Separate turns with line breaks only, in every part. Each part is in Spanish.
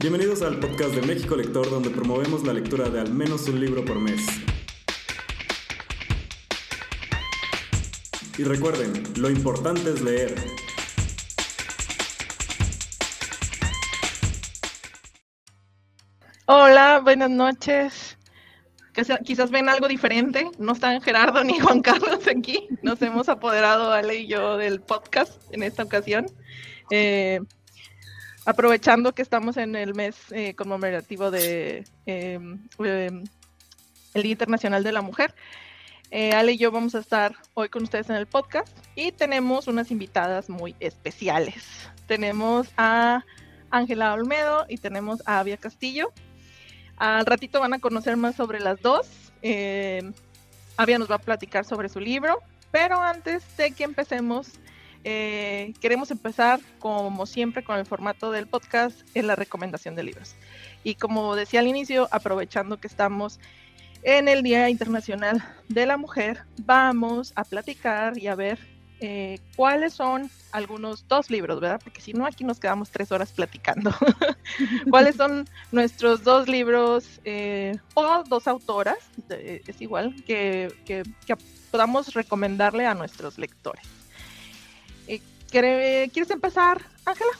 Bienvenidos al podcast de México Lector, donde promovemos la lectura de al menos un libro por mes. Y recuerden, lo importante es leer.
Hola, buenas noches. Quizás ven algo diferente. No están Gerardo ni Juan Carlos aquí. Nos hemos apoderado, Ale y yo, del podcast en esta ocasión. Eh, aprovechando que estamos en el mes eh, conmemorativo de em, em, el Día Internacional de la Mujer, eh, Ale y yo vamos a estar hoy con ustedes en el podcast y tenemos unas invitadas muy especiales. Tenemos a Ángela Olmedo y tenemos a Avia Castillo. Al ratito van a conocer más sobre las dos. Eh, Avia nos va a platicar sobre su libro, pero antes de que empecemos, eh, queremos empezar, como siempre, con el formato del podcast en la recomendación de libros. Y como decía al inicio, aprovechando que estamos en el Día Internacional de la Mujer, vamos a platicar y a ver eh, cuáles son algunos dos libros, ¿verdad? Porque si no, aquí nos quedamos tres horas platicando. ¿Cuáles son nuestros dos libros eh, o dos autoras? es igual que podamos recomendarle a nuestros lectores. ¿Quieres empezar, Ángela?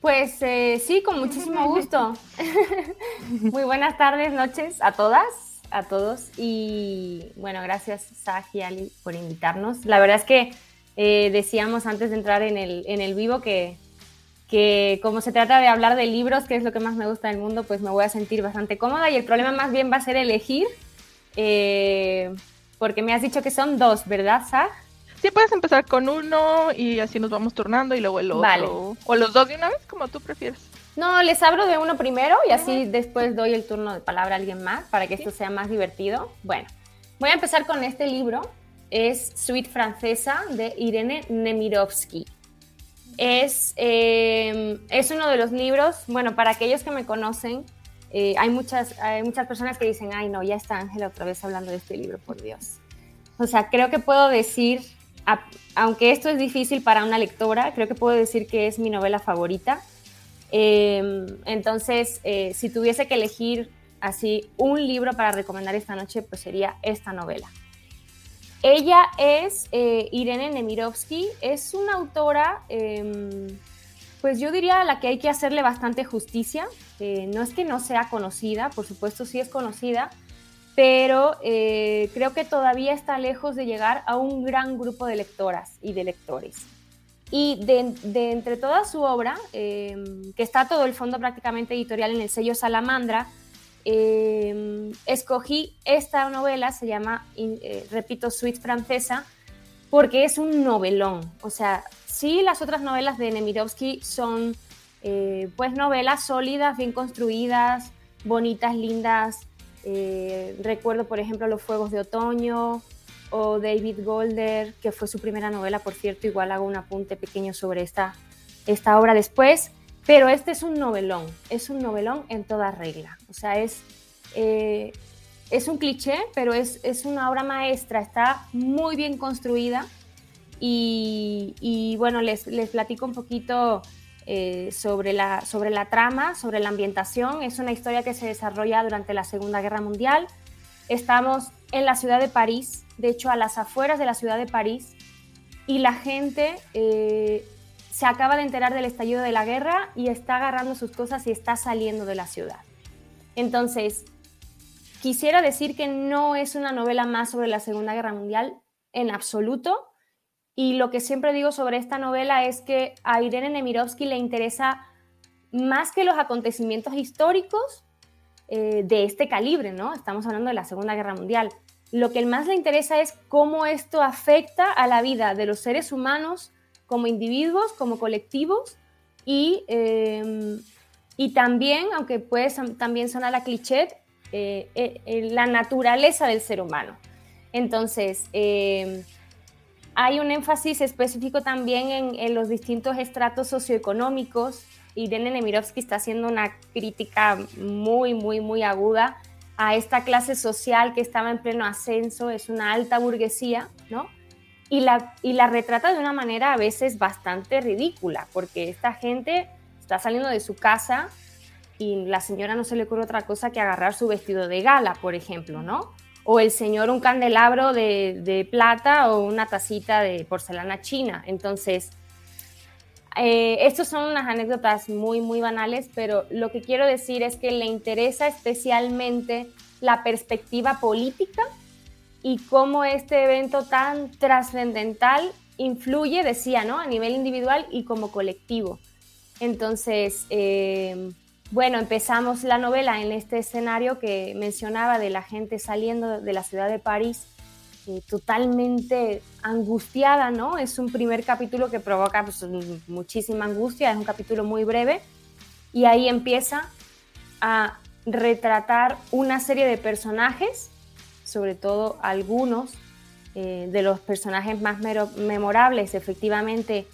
Pues eh, sí, con muchísimo gusto. Muy buenas tardes, noches a todas, a todos. Y bueno, gracias, Saj y Ali, por invitarnos. La verdad es que eh, decíamos antes de entrar en el, en el vivo que, que como se trata de hablar de libros, que es lo que más me gusta del mundo, pues me voy a sentir bastante cómoda. Y el problema más bien va a ser elegir, eh, porque me has dicho que son dos, ¿verdad, Saj?
Sí, puedes empezar con uno y así nos vamos turnando y luego el otro. O los dos de una vez, como tú prefieres.
No, les abro de uno primero y así después doy el turno de palabra a alguien más para que esto sea más divertido. Bueno, voy a empezar con este libro. Es Suite Francesa de Irene Nemirovsky. Es, em, es uno de los libros, bueno, para aquellos que me conocen, eh, hay, muchas, hay muchas personas que dicen, ay no, ya está Ángela otra vez hablando de este libro, por Dios. O sea, creo que puedo decir aunque esto es difícil para una lectora, creo que puedo decir que es mi novela favorita. Em, entonces, eh, si tuviese que elegir así un libro para recomendar esta noche, pues sería esta novela. Ella es eh, Irene Nemirovsky, es una autora, em, pues yo diría a la que hay que hacerle bastante justicia. Eh, no es que no sea conocida, por supuesto sí es conocida, pero eh, creo que todavía está lejos de llegar a un gran grupo de lectoras y de lectores. Y de, entre toda su obra, em, que está todo el fondo prácticamente editorial en el sello Salamandra, em, escogí esta novela, se llama, eh, repito, Suite Francesa, porque es un novelón. O sea, sí, las otras novelas de Nemirovsky son eh, pues novelas sólidas, bien construidas, bonitas, lindas, eh, recuerdo, por ejemplo, Los Fuegos de Otoño o David Golder, que fue su primera novela, por cierto, igual hago un apunte pequeño sobre esta, esta obra después, pero este es un novelón, es un novelón en toda regla, o sea, es, eh, es un cliché, pero es, es, una obra maestra, está muy bien construida y, y bueno, les, les platico un poquito eh, sobre, la, sobre la trama, sobre la ambientación. Es una historia que se desarrolla durante la Segunda Guerra Mundial. Estamos en la ciudad de París, de hecho a las afueras de la ciudad de París, y la gente eh, se acaba de enterar del estallido de la guerra y está agarrando sus cosas y está saliendo de la ciudad. Entonces, quisiera decir que no es una novela más sobre la Segunda Guerra Mundial en absoluto, y lo que siempre digo sobre esta novela es que a Irene Nemirovsky le interesa más que los acontecimientos históricos eh, de este calibre, ¿no? Estamos hablando de la Segunda Guerra Mundial. Lo que más le interesa es cómo esto afecta a la vida de los seres humanos como individuos, como colectivos y, em, y también, aunque puede también sonar la cliché, eh, eh, la naturaleza del ser humano. Entonces, em, hay un énfasis específico también en, los distintos estratos socioeconómicos. Irene Nemirovsky está haciendo una crítica muy, muy, muy aguda a esta clase social que estaba en pleno ascenso, es una alta burguesía, ¿no? Y la, y la retrata de una manera a veces bastante ridícula, porque esta gente Está saliendo de su casa y la señora no se le ocurre otra cosa que agarrar su vestido de gala, por ejemplo, ¿no? O el señor un candelabro de, de plata o una tacita de porcelana china. Entonces, eh, estos son unas anécdotas muy, muy banales, pero lo que quiero decir es que le interesa especialmente la perspectiva política y cómo este evento tan trascendental influye, decía, ¿no? A nivel individual y como colectivo. Entonces, eh, bueno, empezamos la novela en este escenario que mencionaba de la gente saliendo de la ciudad de París totalmente angustiada, ¿no? Es un primer capítulo que provoca pues, muchísima angustia, es un capítulo muy breve y ahí empieza a retratar una serie de personajes, sobre todo algunos eh, de los personajes más memorables efectivamente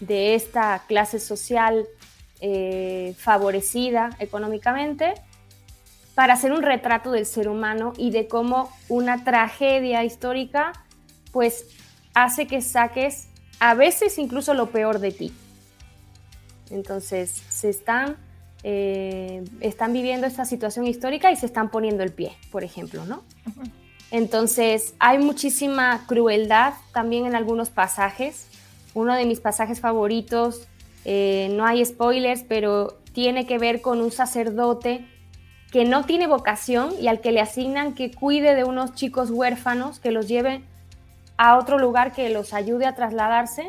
de esta clase social eh, favorecida económicamente, para hacer un retrato del ser humano y de cómo una tragedia histórica pues hace que saques a veces incluso lo peor de ti. Entonces se están, eh, están viviendo esta situación histórica y se están poniendo el pie, por ejemplo, ¿no? Entonces hay muchísima crueldad también en algunos pasajes. Uno de mis pasajes favoritos, eh, no hay spoilers, pero tiene que ver con un sacerdote que no tiene vocación y al que le asignan que cuide de unos chicos huérfanos, que los lleve a otro lugar que los ayude a trasladarse.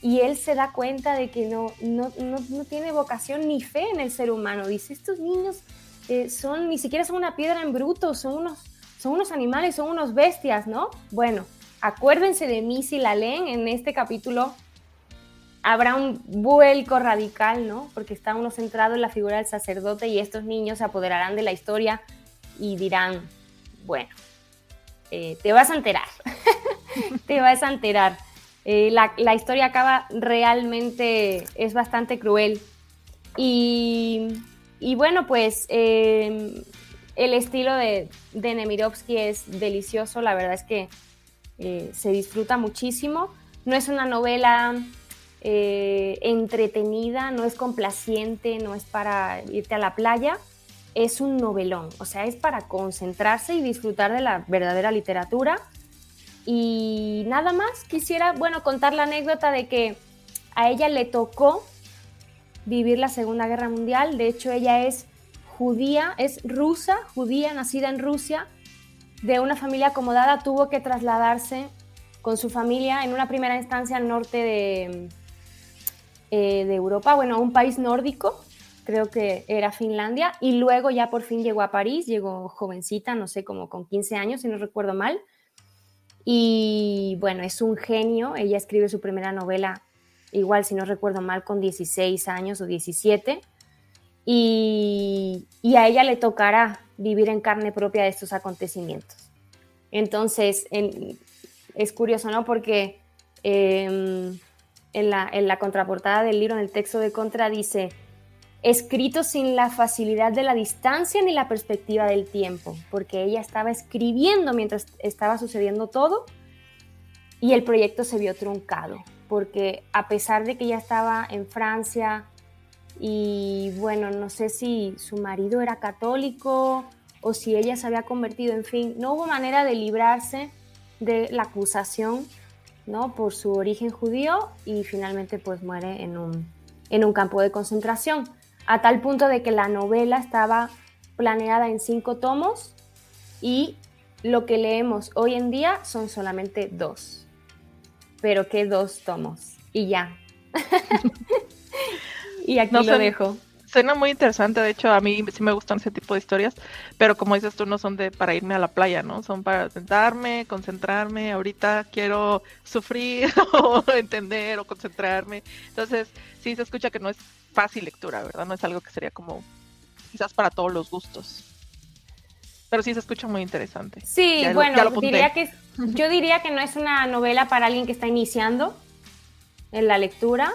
Y él se da cuenta de que no, no, tiene vocación ni fe en el ser humano. Dice, estos niños eh, son, ni siquiera son una piedra en bruto, son unos, son unos animales, son unos bestias, ¿no? Bueno, acuérdense de mí si la leen en este capítulo habrá un vuelco radical, ¿no? Porque está uno centrado en la figura del sacerdote y estos niños se apoderarán de la historia y dirán, bueno, eh, te vas a enterar, te vas a enterar. Eh, la, historia acaba realmente, es bastante cruel. Y, bueno, pues em, el estilo de, de Nemirovsky es delicioso, la verdad es que eh, se disfruta muchísimo. No es una novela eh, entretenida, no es complaciente, no es para irte a la playa, es un novelón, o sea, es para concentrarse y disfrutar de la verdadera literatura. Y nada más, quisiera, bueno, contar la anécdota de que a ella le tocó vivir la Segunda Guerra Mundial, de hecho ella es judía, es rusa, judía, nacida en Rusia, de una familia acomodada, tuvo que trasladarse con su familia en una primera instancia al norte de, eh, de Europa, bueno, un país nórdico, creo que era Finlandia, y luego ya por fin llegó a París, llegó jovencita, no sé, como con 15 años, si no recuerdo mal. Y bueno, es un genio, ella escribe su primera novela, igual si no recuerdo mal, con 16 años o 17, y, a ella le tocará vivir en carne propia de estos acontecimientos. Entonces, es curioso, ¿no? Porque... Em, en la, contraportada del libro, en el texto de contra, dice, escrito sin la facilidad de la distancia ni la perspectiva del tiempo, porque ella estaba escribiendo mientras estaba sucediendo todo y el proyecto se vio truncado, porque a pesar de que ella estaba en Francia y bueno, no sé si su marido era católico o si ella se había convertido, en fin, no hubo manera de librarse de la acusación ¿no? por su origen judío y finalmente pues muere en un, en un campo de concentración, a tal punto de que la novela estaba planeada en cinco tomos y lo que leemos hoy en día son solamente dos. Pero qué dos tomos. Y ya. y aquí lo dejo.
Suena muy interesante, de hecho a mí sí me gustan ese tipo de historias, pero como dices tú, no son de para irme a la playa, ¿no? Son para sentarme, concentrarme, ahorita quiero sufrir o entender o concentrarme. Entonces, sí se escucha que no es fácil lectura, ¿verdad? No es algo que sería como quizás para todos los gustos. Pero sí se escucha muy interesante.
Sí, bueno, diría que yo diría que no es una novela para alguien que está iniciando en la lectura,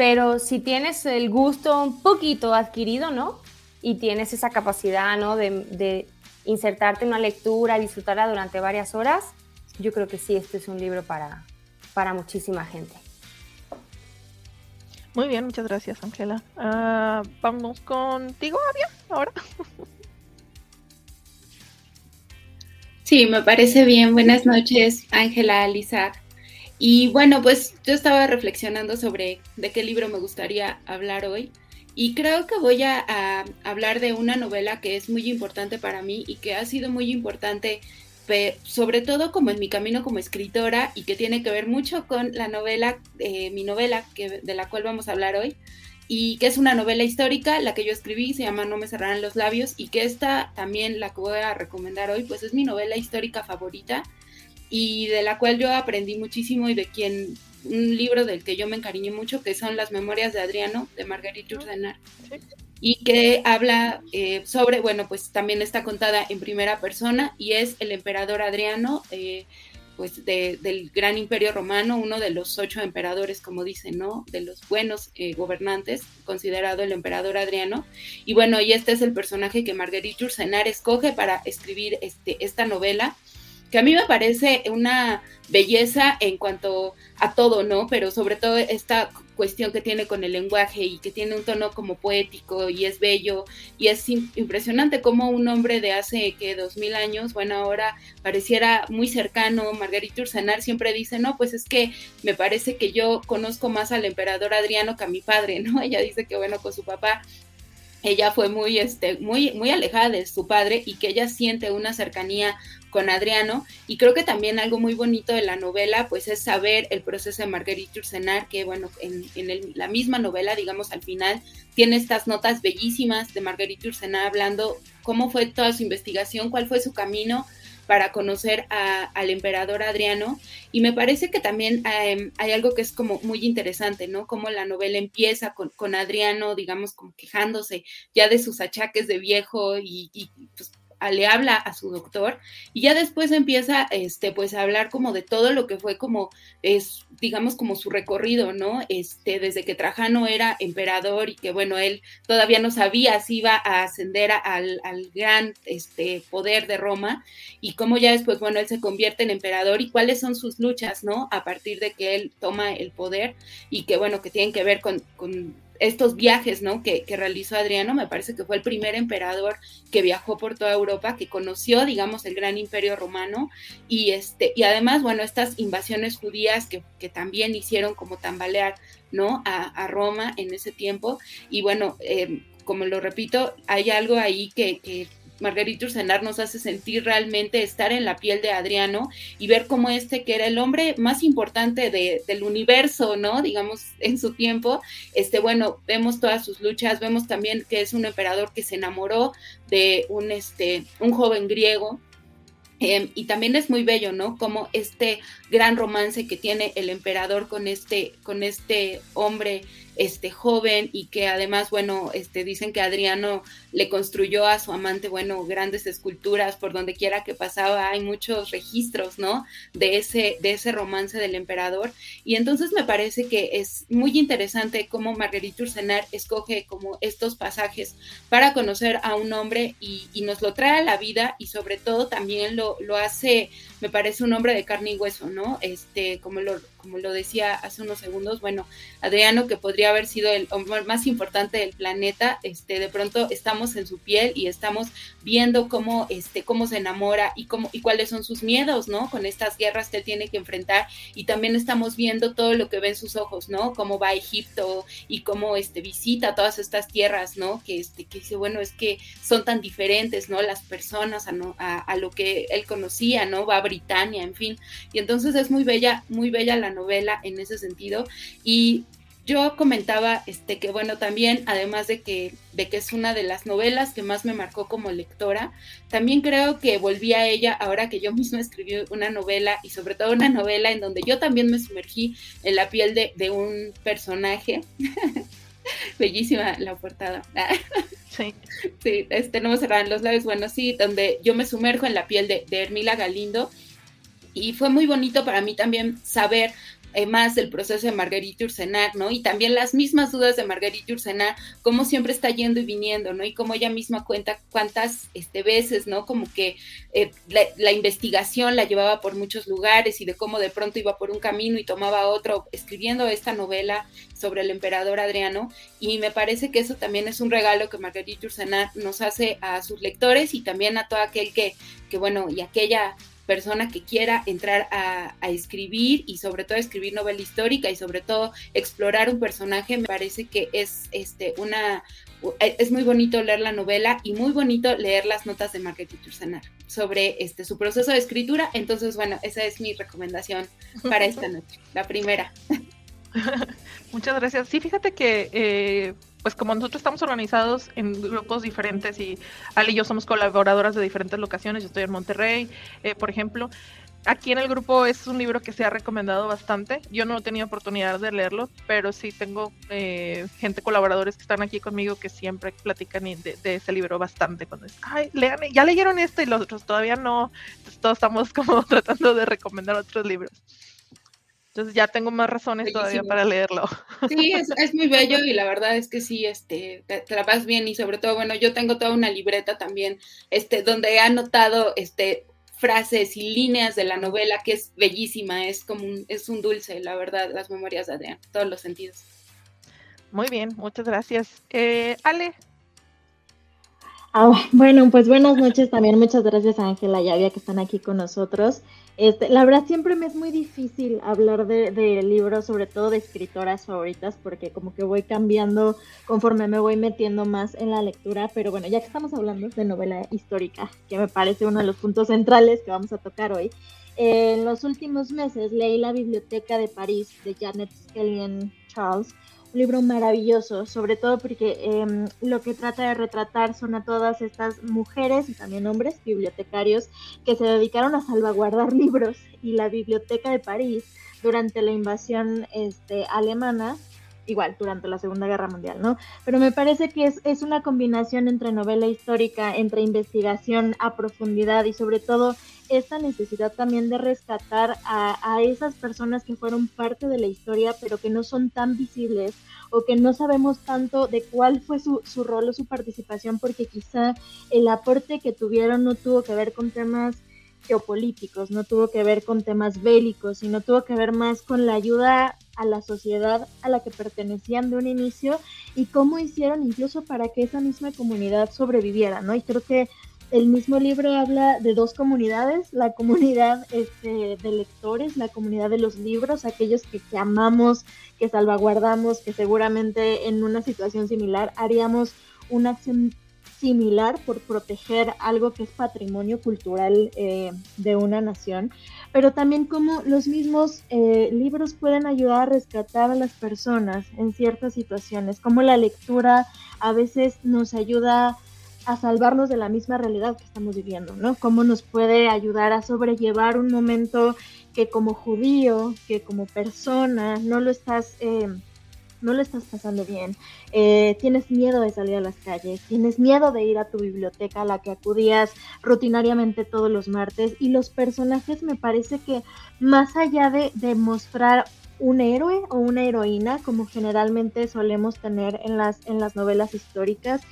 pero si tienes el gusto un poquito adquirido, ¿no? Y tienes esa capacidad, ¿no? De, insertarte en una lectura, disfrutarla durante varias horas, yo creo que sí, este es un libro para, para muchísima gente.
Muy bien, muchas gracias, Ángela. Ah, vamos contigo, Avia, ahora.
Sí, me parece bien. Buenas noches, Ángela, Lisa. Y bueno, pues yo estaba reflexionando sobre de qué libro me gustaría hablar hoy. Y creo que voy a, hablar de una novela que es muy importante para mí y que ha sido muy importante sobre todo como en mi camino como escritora y que tiene que ver mucho con la novela, eh, mi novela que, de la cual vamos a hablar hoy, y que es una novela histórica, la que yo escribí, se llama No me cerrarán los labios, y que esta también la que voy a recomendar hoy, pues es mi novela histórica favorita y de la cual yo aprendí muchísimo y de quien un libro del que yo me encariñé mucho, que son Las Memorias de Adriano, de Marguerite Urdenar y que habla eh, sobre, bueno, pues también está contada en primera persona y es el emperador Adriano, eh, pues del gran imperio romano, uno de los ocho emperadores, como dicen, ¿no? De los buenos eh, gobernantes, considerado el emperador Adriano. Y bueno, y este es el personaje que Marguerite Ursenar escoge para escribir este, esta novela que a mí me parece una belleza en cuanto a todo, ¿no? Pero sobre todo esta cuestión que tiene con el lenguaje y que tiene un tono como poético y es bello y es impresionante como un hombre de hace que dos mil años, bueno, ahora pareciera muy cercano. Margarita Ursanar siempre dice, no, pues es que me parece que yo conozco más al emperador Adriano que a mi padre, ¿no? Ella dice que bueno, con su papá ella fue muy, este, muy, muy alejada de su padre y que ella siente una cercanía con Adriano. Y creo que también algo muy bonito de la novela, pues es saber el proceso de Marguerite Ursenar, que bueno, en, la misma novela, digamos, al final, tiene estas notas bellísimas de Marguerite Ursenar hablando cómo fue toda su investigación, cuál fue su camino para conocer al emperador Adriano. Y me parece que también em, hay algo que es como muy interesante, ¿no? Como la novela empieza con, Adriano, digamos, como quejándose ya de sus achaques de viejo y, y pues, le habla a su doctor y ya después empieza este pues a hablar como de todo lo que fue como es digamos como su recorrido, ¿no? Este desde que Trajano era emperador y que bueno, él todavía no sabía si iba a ascender al, al gran este poder de Roma y cómo ya después bueno, él se convierte en emperador y cuáles son sus luchas, ¿no? A partir de que él toma el poder y que bueno, que tienen que ver con, con estos viajes, ¿no? Que, que, realizó Adriano, me parece que fue el primer emperador que viajó por toda Europa, que conoció, digamos, el gran imperio romano y este, y además, bueno, estas invasiones judías que, que también hicieron como tambalear, ¿no? A, a Roma en ese tiempo y bueno, eh, como lo repito, hay algo ahí que, que Margarita Ursenar nos hace sentir realmente estar en la piel de Adriano y ver cómo este, que era el hombre más importante del universo, ¿no? Digamos, en su tiempo, este, bueno, vemos todas sus luchas, vemos también que es un emperador que se enamoró de un, este, un joven griego, em, y también es muy bello, ¿no? Como este gran romance que tiene el emperador con este, con este hombre este joven y que además, bueno, este dicen que Adriano le construyó a su amante, bueno, grandes esculturas por donde quiera que pasaba, hay muchos registros, ¿no? De ese de ese romance del emperador y entonces me parece que es muy interesante cómo Marguerite Ursenar escoge como estos pasajes para conocer a un hombre y, y nos lo trae a la vida y sobre todo también lo, lo hace, me parece un hombre de carne y hueso, ¿no? Este, como lo, como lo decía hace unos segundos, bueno, Adriano que podría haber sido el hombre más importante del planeta, este, de pronto estamos en su piel y estamos viendo cómo, este, cómo se enamora y cómo, y cuáles son sus miedos, ¿no? Con estas guerras que él tiene que enfrentar y también estamos viendo todo lo que ven sus ojos, ¿no? Cómo va a Egipto y cómo, este, visita todas estas tierras, ¿no? Que, este, que dice, bueno, es que son tan diferentes, ¿no? Las personas a, a, a lo que él conocía, ¿no? Va a Britania, en fin. Y entonces es muy bella, muy bella la novela en ese sentido. Y yo comentaba este que bueno también además de que de que es una de las novelas que más me marcó como lectora también creo que volví a ella ahora que yo misma escribí una novela y sobre todo una novela en donde yo también me sumergí en la piel de, de un personaje. Bellísima la portada.
Sí.
Sí este no me cerraron los labios. Bueno sí donde yo me sumerjo en la piel de, de Hermila Galindo y fue muy bonito para mí también saber eh, más el proceso de Marguerite Ursenar, ¿no? Y también las mismas dudas de Marguerite Ursenar, cómo siempre está yendo y viniendo, ¿no? Y cómo ella misma cuenta cuántas este, veces, ¿no? Como que eh, la, investigación la llevaba por muchos lugares y de cómo de pronto iba por un camino y tomaba otro, escribiendo esta novela sobre el emperador Adriano. Y me parece que eso también es un regalo que Marguerite Ursenar nos hace a sus lectores y también a todo aquel que, que bueno, y aquella persona que quiera entrar a, escribir y sobre todo escribir novela histórica y sobre todo explorar un personaje, me parece que es este una es muy bonito leer la novela y muy bonito leer las notas de Marguerite Ursanar sobre este su proceso de escritura. Entonces, bueno, esa es mi recomendación para esta noche, la primera.
Muchas gracias. Sí, fíjate que eh, pues como nosotros estamos organizados en grupos diferentes y Ali y yo somos colaboradoras de diferentes locaciones, yo estoy en Monterrey, eh, por ejemplo, aquí en el grupo es un libro que se ha recomendado bastante, yo no he tenido oportunidad de leerlo, pero sí tengo eh, gente, colaboradores que están aquí conmigo que siempre platican de, ese libro bastante, cuando es, ay, lean, ya leyeron este y los otros todavía no, entonces todos estamos como tratando de recomendar otros libros. Entonces ya tengo más razones todavía para leerlo.
Sí, es, muy bello y la verdad es que sí, este, te, la vas bien y sobre todo, bueno, yo tengo toda una libreta también, este, donde he anotado, este, frases y líneas de la novela que es bellísima, es como un, es un dulce, la verdad, las memorias de Adrián, todos los sentidos.
Muy bien, muchas gracias. Eh, Ale.
Ah, bueno, pues buenas noches también, muchas gracias Ángela y Avia que están aquí con nosotros. Este, la verdad siempre me es muy difícil hablar de, libros, sobre todo de escritoras favoritas, porque como que voy cambiando conforme me voy metiendo más en la lectura, pero bueno, ya que estamos hablando de novela histórica, que me parece uno de los puntos centrales que vamos a tocar hoy, en los últimos meses leí La Biblioteca de París de Janet Skellion Charles, un libro maravilloso, sobre todo porque em, lo que trata de retratar son a todas estas mujeres y también hombres bibliotecarios que se dedicaron a salvaguardar libros y la biblioteca de París durante la invasión este, alemana igual durante la Segunda Guerra Mundial, ¿no? Pero me parece que es, es, una combinación entre novela histórica, entre investigación a profundidad y sobre todo esta necesidad también de rescatar a, esas personas que fueron parte de la historia, pero que no son tan visibles o que no sabemos tanto de cuál fue su, su rol o su participación, porque quizá el aporte que tuvieron no tuvo que ver con temas geopolíticos, no tuvo que ver con temas bélicos, sino tuvo que ver más con la ayuda a la sociedad a la que pertenecían de un inicio y cómo hicieron incluso para que esa misma comunidad sobreviviera, ¿no? Y creo que el mismo libro habla de dos comunidades, la comunidad este, de lectores, la comunidad de los libros, aquellos que, amamos, que salvaguardamos, que seguramente en una situación similar haríamos una acción similar por proteger algo que es patrimonio cultural eh, de una nación, pero también como los mismos eh, libros pueden ayudar a rescatar a las personas en ciertas situaciones, como la lectura a veces nos ayuda a salvarnos de la misma realidad que estamos viviendo, ¿no? Cómo nos puede ayudar a sobrellevar un momento que como judío, que como persona, no lo estás, eh, no lo estás pasando bien. Eh, tienes miedo de salir a las calles, tienes miedo de ir a tu biblioteca a la que acudías rutinariamente todos los martes. Y los personajes me parece que más allá de, de mostrar un héroe o una heroína, como generalmente solemos tener en las, en las novelas históricas,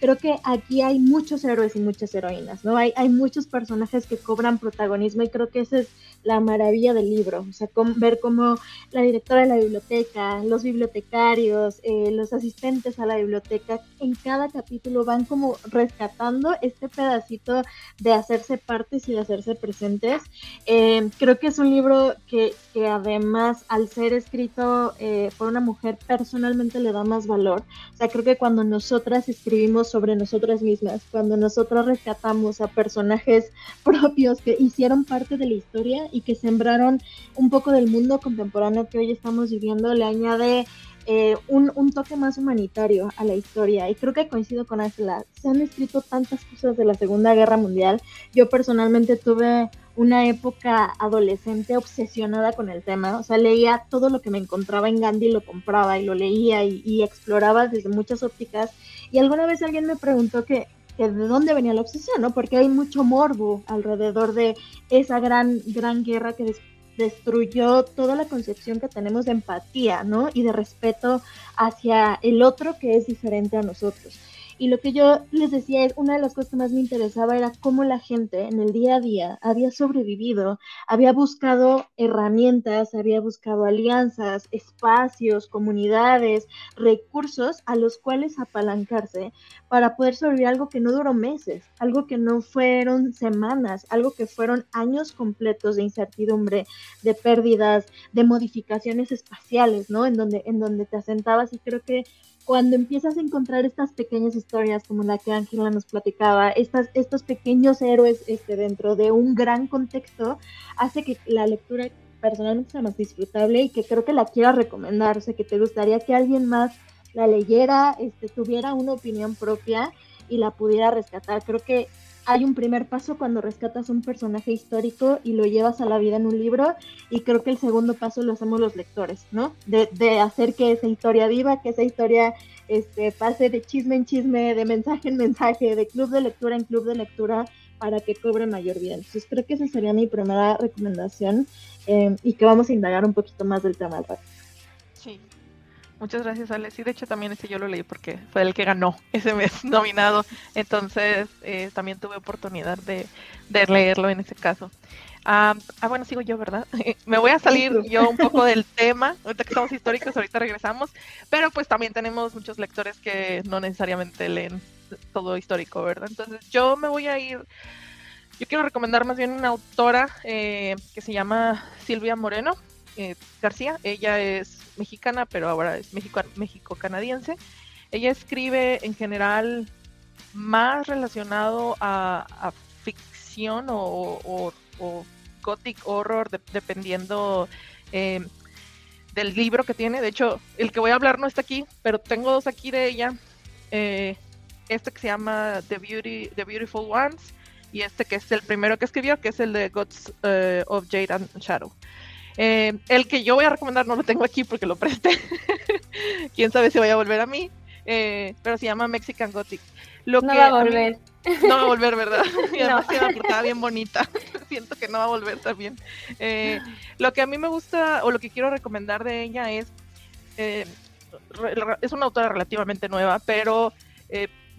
creo que aquí hay muchos héroes y muchas heroínas, ¿no? Hay, hay muchos personajes que cobran protagonismo y creo que esa es la maravilla del libro, o sea, ver cómo la directora de la biblioteca, los bibliotecarios, eh, los asistentes a la biblioteca, en cada capítulo van como rescatando este pedacito de hacerse partes y de hacerse presentes. Eh, creo que es un libro que, que además al ser escrito eh, por una mujer personalmente le da más valor, o sea, creo que cuando nosotras escribimos sobre nosotras mismas, cuando nosotros rescatamos a personajes propios que hicieron parte de la historia y que sembraron un poco del mundo contemporáneo que hoy estamos viviendo, le añade eh, un, un, toque más humanitario a la historia. Y creo que coincido con Ángela. Se han escrito tantas cosas de la Segunda Guerra Mundial. Yo personalmente tuve una época adolescente obsesionada con el tema. O sea, leía todo lo que me encontraba en Gandhi, lo compraba y lo leía y, y exploraba desde muchas ópticas. Y alguna vez alguien me preguntó que, de dónde venía la obsesión, ¿no? Porque hay mucho morbo alrededor de esa gran, gran guerra que destruyó toda la concepción que tenemos de empatía, ¿no? Y de respeto hacia el otro que es diferente a nosotros. Y lo que yo les decía es, una de las cosas que más me interesaba era cómo la gente en el día a día había sobrevivido, había buscado herramientas, había buscado alianzas, espacios, comunidades, recursos a los cuales apalancarse para poder sobrevivir algo que no duró meses, algo que no fueron semanas, algo que fueron años completos de incertidumbre, de pérdidas, de modificaciones espaciales, ¿no? En donde, en donde te asentabas y creo que cuando empiezas a encontrar estas pequeñas historias como la que Ángela nos platicaba, estas, estos pequeños héroes este, dentro de un gran contexto, hace que la lectura personalmente sea más disfrutable y que creo que la quiera recomendar, o sea, que te gustaría que alguien más la leyera, este, tuviera una opinión propia y la pudiera rescatar. Creo que hay un primer paso cuando rescatas un personaje histórico y lo llevas a la vida en un libro y creo que el segundo paso lo hacemos los lectores, ¿no? De, de hacer que esa historia viva, que esa historia este, pase de chisme en chisme, de mensaje en mensaje, de club de lectura en club de lectura para que cobre mayor vida. Entonces creo que esa sería mi primera recomendación eh, y que vamos a indagar un poquito más del tema.
Sí, Muchas gracias, Ale. Sí, de hecho también ese yo lo leí porque fue el que ganó ese mes nominado. Entonces eh, también tuve oportunidad de, leerlo en ese caso. ah, ah bueno, sigo yo, ¿verdad? Me voy a salir yo un poco del tema. Ahorita que somos históricos, ahorita regresamos. Pero pues también tenemos muchos lectores que no necesariamente leen todo histórico, ¿verdad? Entonces yo me voy a ir... Yo quiero recomendar más bien una autora eh, que se llama Silvia Moreno eh, García. Ella es mexicana, pero ahora es México, canadiense. Ella escribe en general más relacionado a, ficción o, gothic horror, dependiendo eh, del libro que tiene. De hecho, el que voy a hablar no está aquí, pero tengo dos aquí de ella. Eh, este que se llama The, Beauty, The Beautiful Ones y este que es el primero que escribió, que es el de Gods eh, of Jade and Shadow. Eh, el que yo voy a recomendar no lo tengo aquí porque lo presté. Quién sabe si vaya a volver a mí. Eh, pero se llama Mexican Gothic.
Lo no va a volver.
no va a volver, ¿verdad? Y además no. bien bonita. Siento que no va a volver también. Eh, lo que a mí me gusta o lo que quiero recomendar de ella es. es una autora relativamente nueva, pero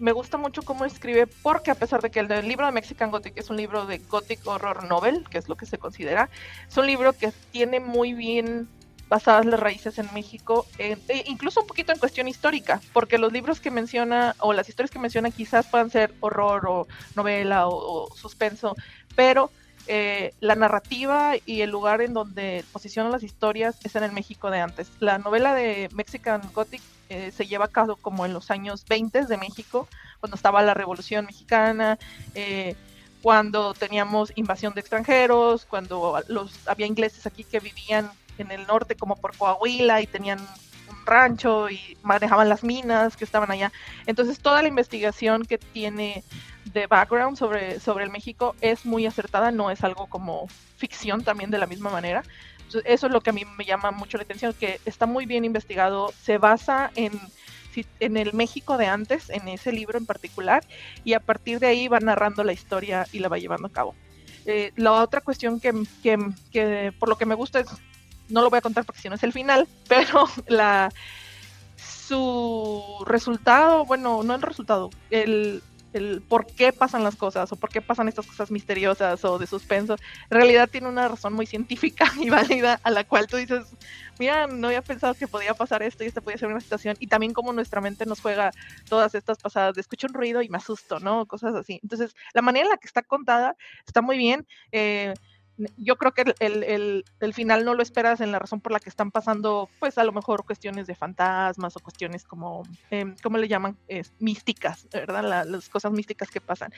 me gusta mucho cómo escribe, porque a pesar de que el, libro de Mexican Gothic es un libro de Gothic Horror Novel, que es lo que se considera, es un libro que tiene muy bien basadas las raíces en México, e incluso un poquito en cuestión histórica, porque los libros que menciona o las historias que menciona quizás puedan ser horror o novela o, suspenso, pero eh, la narrativa y el lugar en donde posicionan las historias es en el México de antes. La novela de Mexican Gothic eh, se lleva a cabo como en los años 20 de México, cuando estaba la Revolución Mexicana, eh, cuando teníamos invasión de extranjeros, cuando los había ingleses aquí que vivían en el norte como por Coahuila y tenían un rancho y manejaban las minas que estaban allá. Entonces toda la investigación que tiene de background sobre, sobre el México es muy acertada, no es algo como ficción también de la misma manera eso es lo que a mí me llama mucho la atención, que está muy bien investigado, se basa en, en el México de antes, en ese libro en particular, y a partir de ahí va narrando la historia y la va llevando a cabo. Eh, la otra cuestión que, que, que, por lo que me gusta es, no lo voy a contar porque si no es el final, pero la su resultado, bueno, no el resultado, el, el por qué pasan las cosas o por qué pasan estas cosas misteriosas o de suspenso, en realidad tiene una razón muy científica y válida a la cual tú dices, mira, no había pensado que podía pasar esto y esta podía ser una situación y también como nuestra mente nos juega todas estas pasadas de escucho un ruido y me asusto, ¿no? Cosas así. Entonces, la manera en la que está contada está muy bien. Eh, yo creo que el, el, final no lo esperas en la razón por la que están pasando, pues a lo mejor cuestiones de fantasmas o cuestiones como, eh, ¿cómo le llaman? místicas, ¿verdad? las cosas místicas que pasan.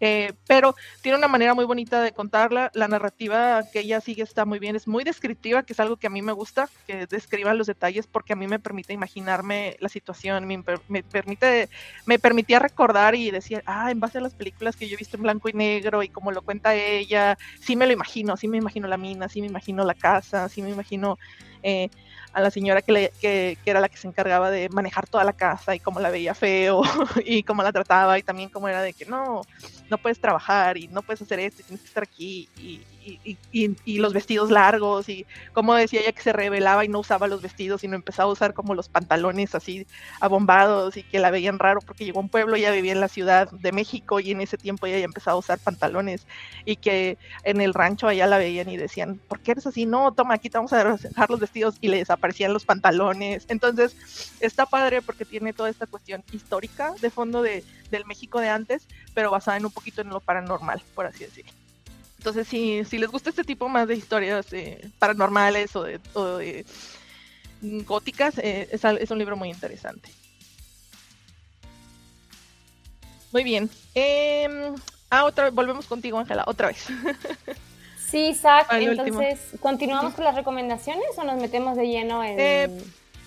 Eh, pero tiene una manera muy bonita de contarla, la narrativa que ella sigue está muy bien, es muy descriptiva, que es algo que a mí me gusta, que describan los detalles porque a mí me permite imaginarme la situación, me, me permite, me permitía recordar y decir, ah, en base a las películas que yo he visto en blanco y negro y como lo cuenta ella, sí me lo imagino así me imagino la mina, así me imagino la casa, así me imagino eh, a la señora que, le, que, que, era la que se encargaba de manejar toda la casa y cómo la veía feo y cómo la trataba y también cómo era de que no, no puedes trabajar y no puedes hacer esto y tienes que estar aquí y, y, y, y, los vestidos largos y como decía ella que se revelaba y no usaba los vestidos sino empezaba a usar como los pantalones así abombados y que la veían raro porque llegó a un pueblo, ella vivía en la ciudad de México y en ese tiempo ella ya empezaba a usar pantalones y que en el rancho allá la veían y decían, ¿por qué eres así? No, toma, aquí te vamos a dejar los vestidos y le desaparecían los pantalones. Entonces está padre porque tiene toda esta cuestión histórica de fondo de, del México de antes, pero basada en un poquito en lo paranormal, por así decirlo. Entonces, si, si les gusta este tipo más de historias eh, paranormales o de, o de góticas, eh, es, es, un libro muy interesante. Muy bien. Eh, ah, otra volvemos contigo, Ángela, otra vez.
sí, Zach, entonces, ¿continuamos con las recomendaciones o nos metemos de lleno en...
Eh,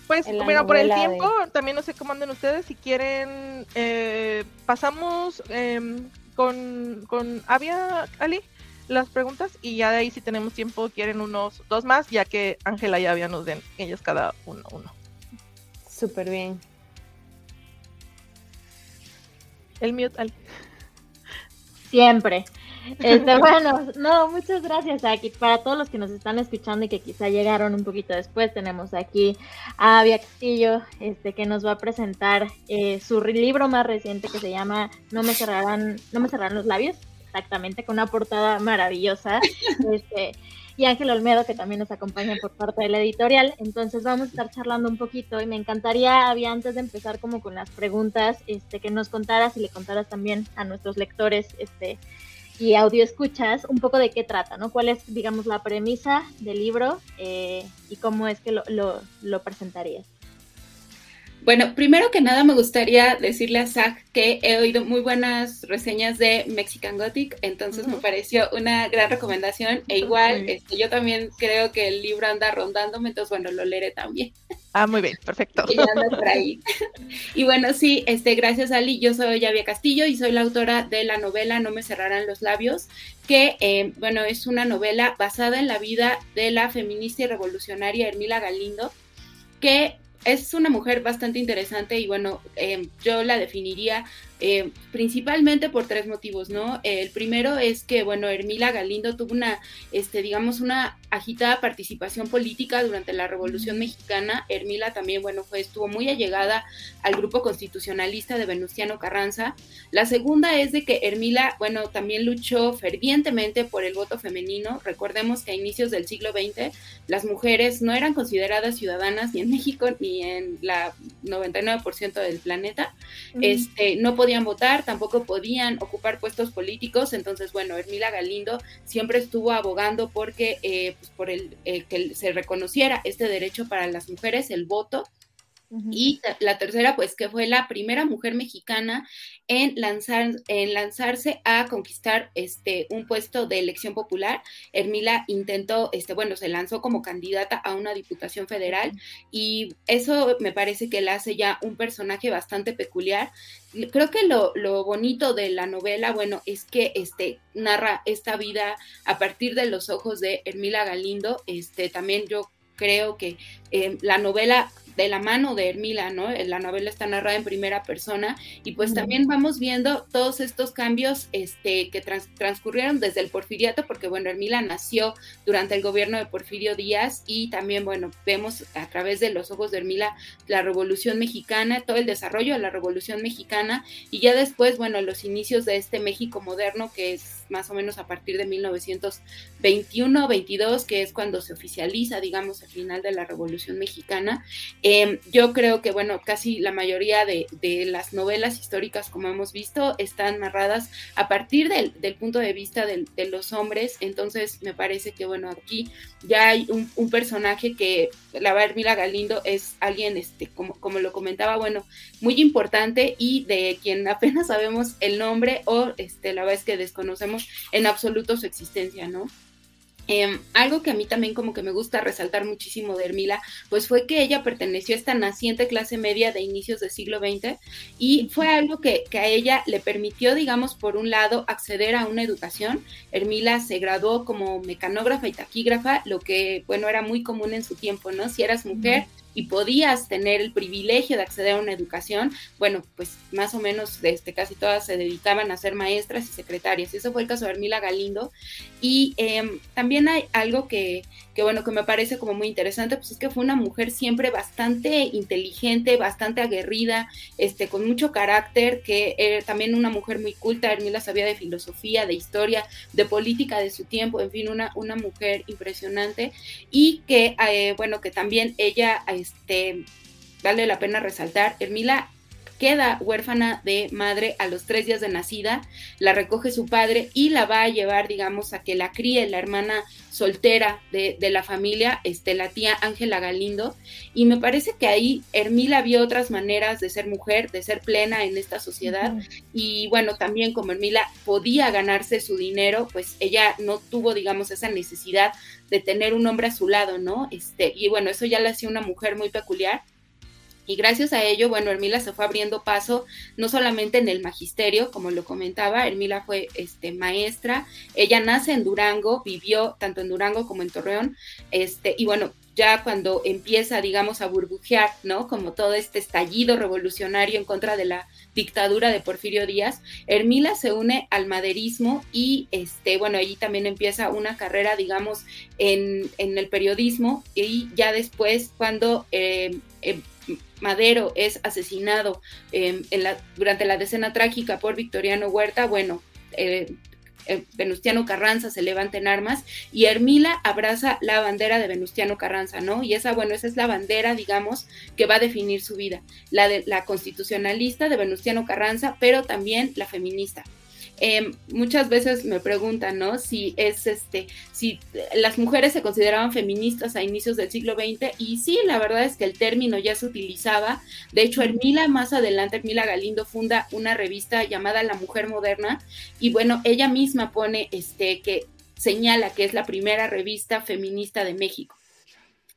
pues, mira, por el tiempo, de... también no sé cómo anden ustedes, si quieren, eh, pasamos em, con, con Avia, Ali, las preguntas y ya de ahí si tenemos tiempo quieren unos dos más, ya que Ángela y Avia nos den ellos cada uno uno.
Súper bien.
El mute, Ali.
Siempre. Este, bueno, no, muchas gracias aquí. Para todos los que nos están escuchando y que quizá llegaron un poquito después, tenemos aquí a Avia Castillo, este, que nos va a presentar eh, su libro más reciente que se llama No me cerrarán, no me cerrarán los labios, exactamente, con una portada maravillosa. Este, y Ángel Olmedo, que también nos acompaña por parte de la editorial. Entonces vamos a estar charlando un poquito y me encantaría, había antes de empezar como con las preguntas, este, que nos contaras y le contaras también a nuestros lectores este, y audio escuchas un poco de qué trata, ¿no? ¿Cuál es, digamos, la premisa del libro eh, y cómo es que lo, lo, lo presentarías?
Bueno, primero que nada me gustaría decirle a Zach que he oído muy buenas reseñas de Mexican Gothic, entonces uh -huh. me pareció una gran recomendación e igual este, yo también creo que el libro anda rondándome, entonces bueno, lo leeré también.
Ah, muy bien, perfecto.
Y anda por ahí. y bueno, sí, este, gracias Ali, yo soy Yavia Castillo y soy la autora de la novela No me cerrarán los labios, que eh, bueno, es una novela basada en la vida de la feminista y revolucionaria Hermila Galindo, que es una mujer bastante interesante y bueno, eh, yo la definiría eh, principalmente por tres motivos, ¿no? Eh, el primero es que, bueno, Hermila Galindo tuvo una, este, digamos, una agitada participación política durante la Revolución Mexicana. Hermila también, bueno, fue, estuvo muy allegada al grupo constitucionalista de Venustiano Carranza. La segunda es de que Hermila, bueno, también luchó fervientemente por el voto femenino. Recordemos que a inicios del siglo XX las mujeres no eran consideradas ciudadanas ni en México ni en la 99% del planeta. Uh -huh. Este, no podían podían votar, tampoco podían ocupar puestos políticos, entonces bueno, Hermila Galindo siempre estuvo abogando porque eh, pues por el eh, que se reconociera este derecho para las mujeres, el voto, Y la tercera, pues que fue la primera mujer mexicana en, lanzar, en lanzarse a conquistar este, un puesto de elección popular. Hermila intentó, este, bueno, se lanzó como candidata a una diputación federal y eso me parece que la hace ya un personaje bastante peculiar. Creo que lo, lo bonito de la novela, bueno, es que este, narra esta vida a partir de los ojos de Hermila Galindo. Este, también yo creo que eh, la novela de la mano de Hermila, ¿no? La novela está narrada en primera persona y pues también vamos viendo todos estos cambios este, que trans transcurrieron desde el porfiriato, porque bueno, Hermila nació durante el gobierno de Porfirio Díaz y también, bueno, vemos a través de los ojos de Hermila la revolución mexicana, todo el desarrollo de la revolución mexicana y ya después, bueno, los inicios de este México moderno que es más o menos a partir de 1921-22, que es cuando se oficializa, digamos, el final de la Revolución Mexicana. Eh, yo creo que, bueno, casi la mayoría de, de, las novelas históricas, como hemos visto, están narradas a partir del, del punto de vista de, los hombres, entonces me parece que, bueno, aquí ya hay un, personaje que, la Hermila Galindo, es alguien, este, como, como lo comentaba, bueno, muy importante y de quien apenas sabemos el nombre o este, la verdad es que desconocemos en absoluto su existencia, ¿no? Em, algo que a mí también como que me gusta resaltar muchísimo de Hermila, pues fue que ella perteneció a esta naciente clase media de inicios del siglo XX y fue algo que, que, a ella le permitió, digamos, por un lado, acceder a una educación. Hermila se graduó como mecanógrafa y taquígrafa, lo que, bueno, era muy común en su tiempo, ¿no? Si eras mujer, y podías tener el privilegio de acceder a una educación, bueno, pues más o menos este, casi todas se dedicaban a ser maestras y secretarias. Y eso fue el caso de Hermila Galindo. Y em, también hay algo que, que, bueno, que me parece como muy interesante, pues es que fue una mujer siempre bastante inteligente, bastante aguerrida, este, con mucho carácter, que era también una mujer muy culta. Hermila sabía de filosofía, de historia, de política de su tiempo, en fin, una, una mujer impresionante. Y que, eh, bueno, que también ella este, vale la pena resaltar, Hermila queda huérfana de madre a los tres días de nacida, la recoge su padre y la va a llevar, digamos, a que la críe la hermana soltera de, la familia, este, la tía Ángela Galindo, y me parece que ahí Hermila vio otras maneras de ser mujer, de ser plena en esta sociedad, y bueno, también como Hermila podía ganarse su dinero, pues ella no tuvo, digamos, esa necesidad de tener un hombre a su lado, ¿no? Este, y bueno, eso ya la hacía una mujer muy peculiar. Y gracias a ello, bueno, Hermila se fue abriendo paso no solamente en el magisterio, como lo comentaba, Hermila fue este, maestra, ella nace en Durango, vivió tanto en Durango como en Torreón, este, y bueno, ya cuando empieza, digamos, a burbujear, ¿no? Como todo este estallido revolucionario en contra de la dictadura de Porfirio Díaz, Hermila se une al maderismo y, este, bueno, allí también empieza una carrera, digamos, en, el periodismo y ya después, cuando eh, eh, Madero es asesinado em, en la, durante la decena trágica por Victoriano Huerta, bueno, eh, eh, Venustiano Carranza se levanta en armas y Hermila abraza la bandera de Venustiano Carranza, ¿no? Y esa, bueno, esa es la bandera, digamos, que va a definir su vida, la de la constitucionalista de Venustiano Carranza, pero también la feminista. Em, muchas veces me preguntan, ¿no? Si es este, si las mujeres se consideraban feministas a inicios del siglo XX, y sí, la verdad es que el término ya se utilizaba. De hecho, Hermila, más adelante, Hermila Galindo funda una revista llamada La Mujer Moderna, y bueno, ella misma pone este que señala que es la primera revista feminista de México.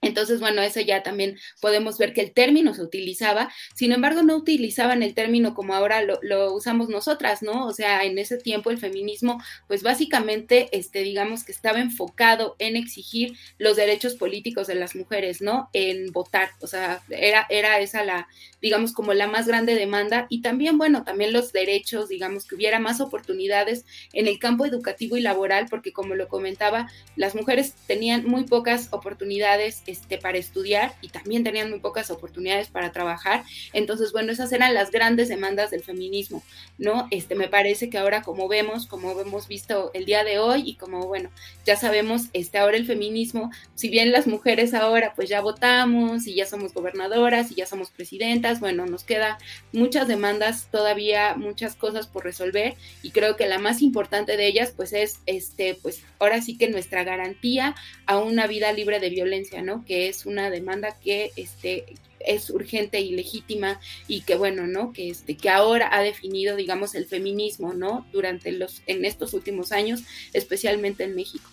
Entonces, bueno, eso ya también podemos ver que el término se utilizaba, sin embargo, no utilizaban el término como ahora lo, usamos nosotras, ¿no? O sea, en ese tiempo el feminismo, pues básicamente, este, digamos que estaba enfocado en exigir los derechos políticos de las mujeres, ¿no? En votar, o sea, era, era esa la, digamos, como la más grande demanda y también, bueno, también los derechos, digamos, que hubiera más oportunidades en el campo educativo y laboral, porque como lo comentaba, las mujeres tenían muy pocas oportunidades este, para estudiar y también tenían muy pocas oportunidades para trabajar. Entonces, bueno, esas eran las grandes demandas del feminismo, ¿no? Este, me parece que ahora como vemos, como hemos visto el día de hoy y como, bueno, ya sabemos, este, ahora el feminismo, si bien las mujeres ahora pues ya votamos y ya somos gobernadoras y ya somos presidentas, bueno, nos queda muchas demandas todavía, muchas cosas por resolver y creo que la más importante de ellas pues es, este, pues ahora sí que nuestra garantía a una vida libre de violencia, ¿no? Que es una demanda que este, es urgente y legítima y que bueno, ¿no? Que este que ahora ha definido, digamos, el feminismo, ¿no? Durante los en estos últimos años, especialmente en México.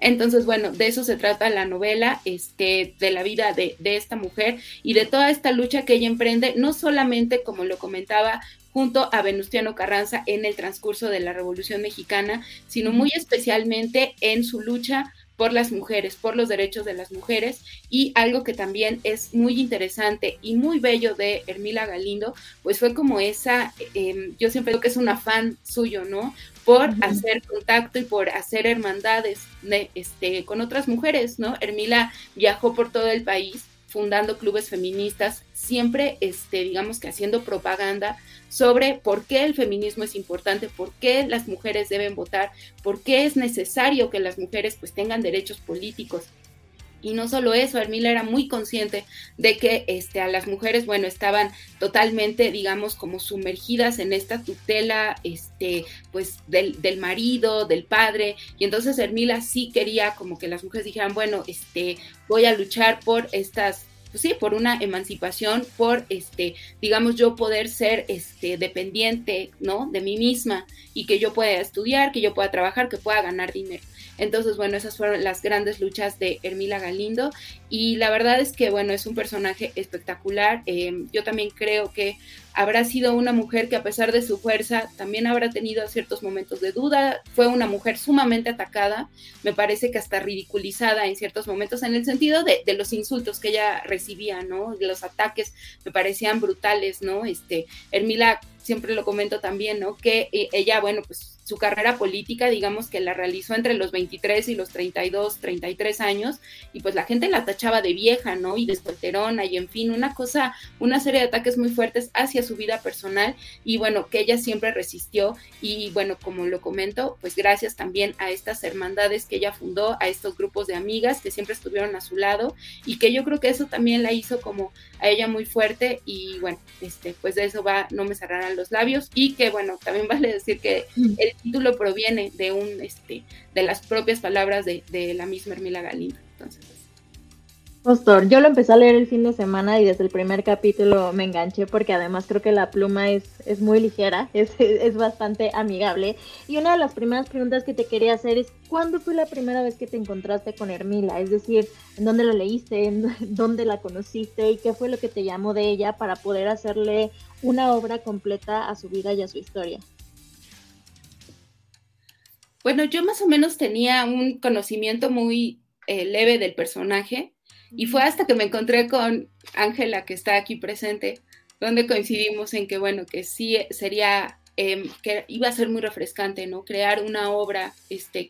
Entonces, bueno, de eso se trata la novela, este, de la vida de, de esta mujer y de toda esta lucha que ella emprende, no solamente, como lo comentaba, junto a Venustiano Carranza en el transcurso de la Revolución Mexicana, sino muy especialmente en su lucha por las mujeres, por los derechos de las mujeres y algo que también es muy interesante y muy bello de Hermila Galindo, pues fue como esa, em, yo siempre digo que es un afán suyo, ¿no? Por hacer contacto y por hacer hermandades este, con otras mujeres, ¿no? Hermila viajó por todo el país fundando clubes feministas, siempre, este, digamos que haciendo propaganda sobre por qué el feminismo es importante, por qué las mujeres deben votar, por qué es necesario que las mujeres pues tengan derechos políticos. Y no solo eso, Hermila era muy consciente de que este, a las mujeres, bueno, estaban totalmente, digamos, como sumergidas en esta tutela, este, pues, del, del, marido, del padre. Y entonces Hermila sí quería como que las mujeres dijeran, bueno, este, voy a luchar por estas pues sí, por una emancipación, por este, digamos, yo poder ser este dependiente, ¿no? De mí misma y que yo pueda estudiar, que yo pueda trabajar, que pueda ganar dinero. Entonces, bueno, esas fueron las grandes luchas de Hermila Galindo y la verdad es que, bueno, es un personaje espectacular. Em, yo también creo que habrá sido una mujer que a pesar de su fuerza también habrá tenido ciertos momentos de duda. Fue una mujer sumamente atacada, me parece que hasta ridiculizada en ciertos momentos en el sentido de, de los insultos que ella recibía, ¿no? Los ataques me parecían brutales, ¿no? Este, Hermila siempre lo comento también, ¿no? Que eh, ella, bueno, pues su carrera política, digamos que la realizó entre los 23 y los 32, 33 años, y pues la gente la tachaba de vieja, ¿no? Y de solterona, y en fin, una cosa, una serie de ataques muy fuertes hacia su vida personal, y bueno, que ella siempre resistió, y bueno, como lo comento, pues gracias también a estas hermandades que ella fundó, a estos grupos de amigas que siempre estuvieron a su lado, y que yo creo que eso también la hizo como a ella muy fuerte, y bueno, este, pues de eso va, no me cerrarán los labios, y que bueno, también vale decir que mm. el título proviene de un este de las propias palabras de, la misma Hermila Galindo. Entonces,
Postor, yo lo empecé a leer el fin de semana y desde el primer capítulo me enganché porque además creo que la pluma es, es muy ligera, es, es, bastante amigable. Y una de las primeras preguntas que te quería hacer es, ¿cuándo fue la primera vez que te encontraste con Hermila? Es decir, ¿en dónde la leíste? ¿En dónde la conociste? ¿Y qué fue lo que te llamó de ella para poder hacerle una obra completa a su vida y a su historia?
Bueno, yo más o menos tenía un conocimiento muy eh, leve del personaje y fue hasta que me encontré con Ángela, que está aquí presente, donde coincidimos en que, bueno, que sí sería, em, que iba a ser muy refrescante, ¿no? Crear una obra este,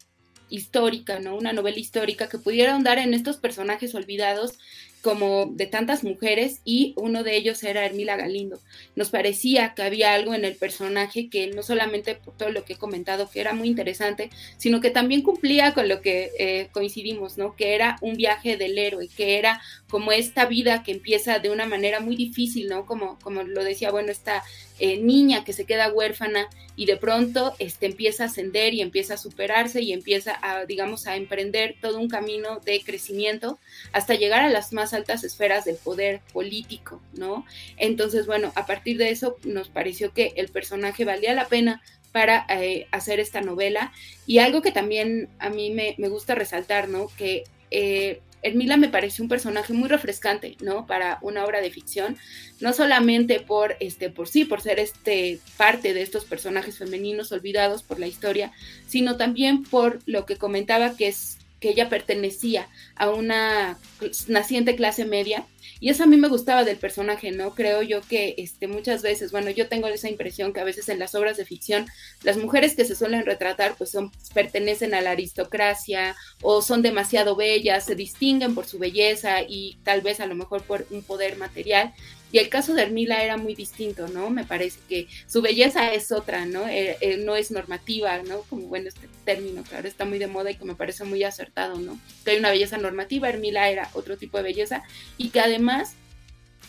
histórica, ¿no? Una novela histórica que pudiera ahondar en estos personajes olvidados como de tantas mujeres y uno de ellos era Hermila Galindo. Nos parecía que había algo en el personaje que no solamente por todo lo que he comentado, que era muy interesante, sino que también cumplía con lo que eh, coincidimos, ¿no? Que era un viaje del héroe, que era como esta vida que empieza de una manera muy difícil, ¿no? Como, como lo decía, bueno, esta eh, niña que se queda huérfana y de pronto este, empieza a ascender y empieza a superarse y empieza a, digamos, a emprender todo un camino de crecimiento hasta llegar a las más altas esferas del poder político, ¿no? Entonces, bueno, a partir de eso nos pareció que el personaje valía la pena para eh, hacer esta novela y algo que también a mí me, gusta resaltar, ¿no? Que eh, me parece un personaje muy refrescante, ¿no? Para una obra de ficción, no solamente por este por sí, por ser este parte de estos personajes femeninos olvidados por la historia, sino también por lo que comentaba que es que ella pertenecía a una naciente clase media y eso a mí me gustaba del personaje, ¿no? Creo yo que este, muchas veces, bueno, yo tengo esa impresión que a veces en las obras de ficción, las mujeres que se suelen retratar, pues son, pertenecen a la aristocracia o son demasiado bellas, se distinguen por su belleza y tal vez a lo mejor por un poder material. Y el caso de Hermila era muy distinto, ¿no? Me parece que su belleza es otra, ¿no? Eh, eh, no es normativa, ¿no? Como bueno, este término, claro, está muy de moda y que me parece muy acertado, ¿no? Que hay una belleza normativa, Hermila era otro tipo de belleza y que además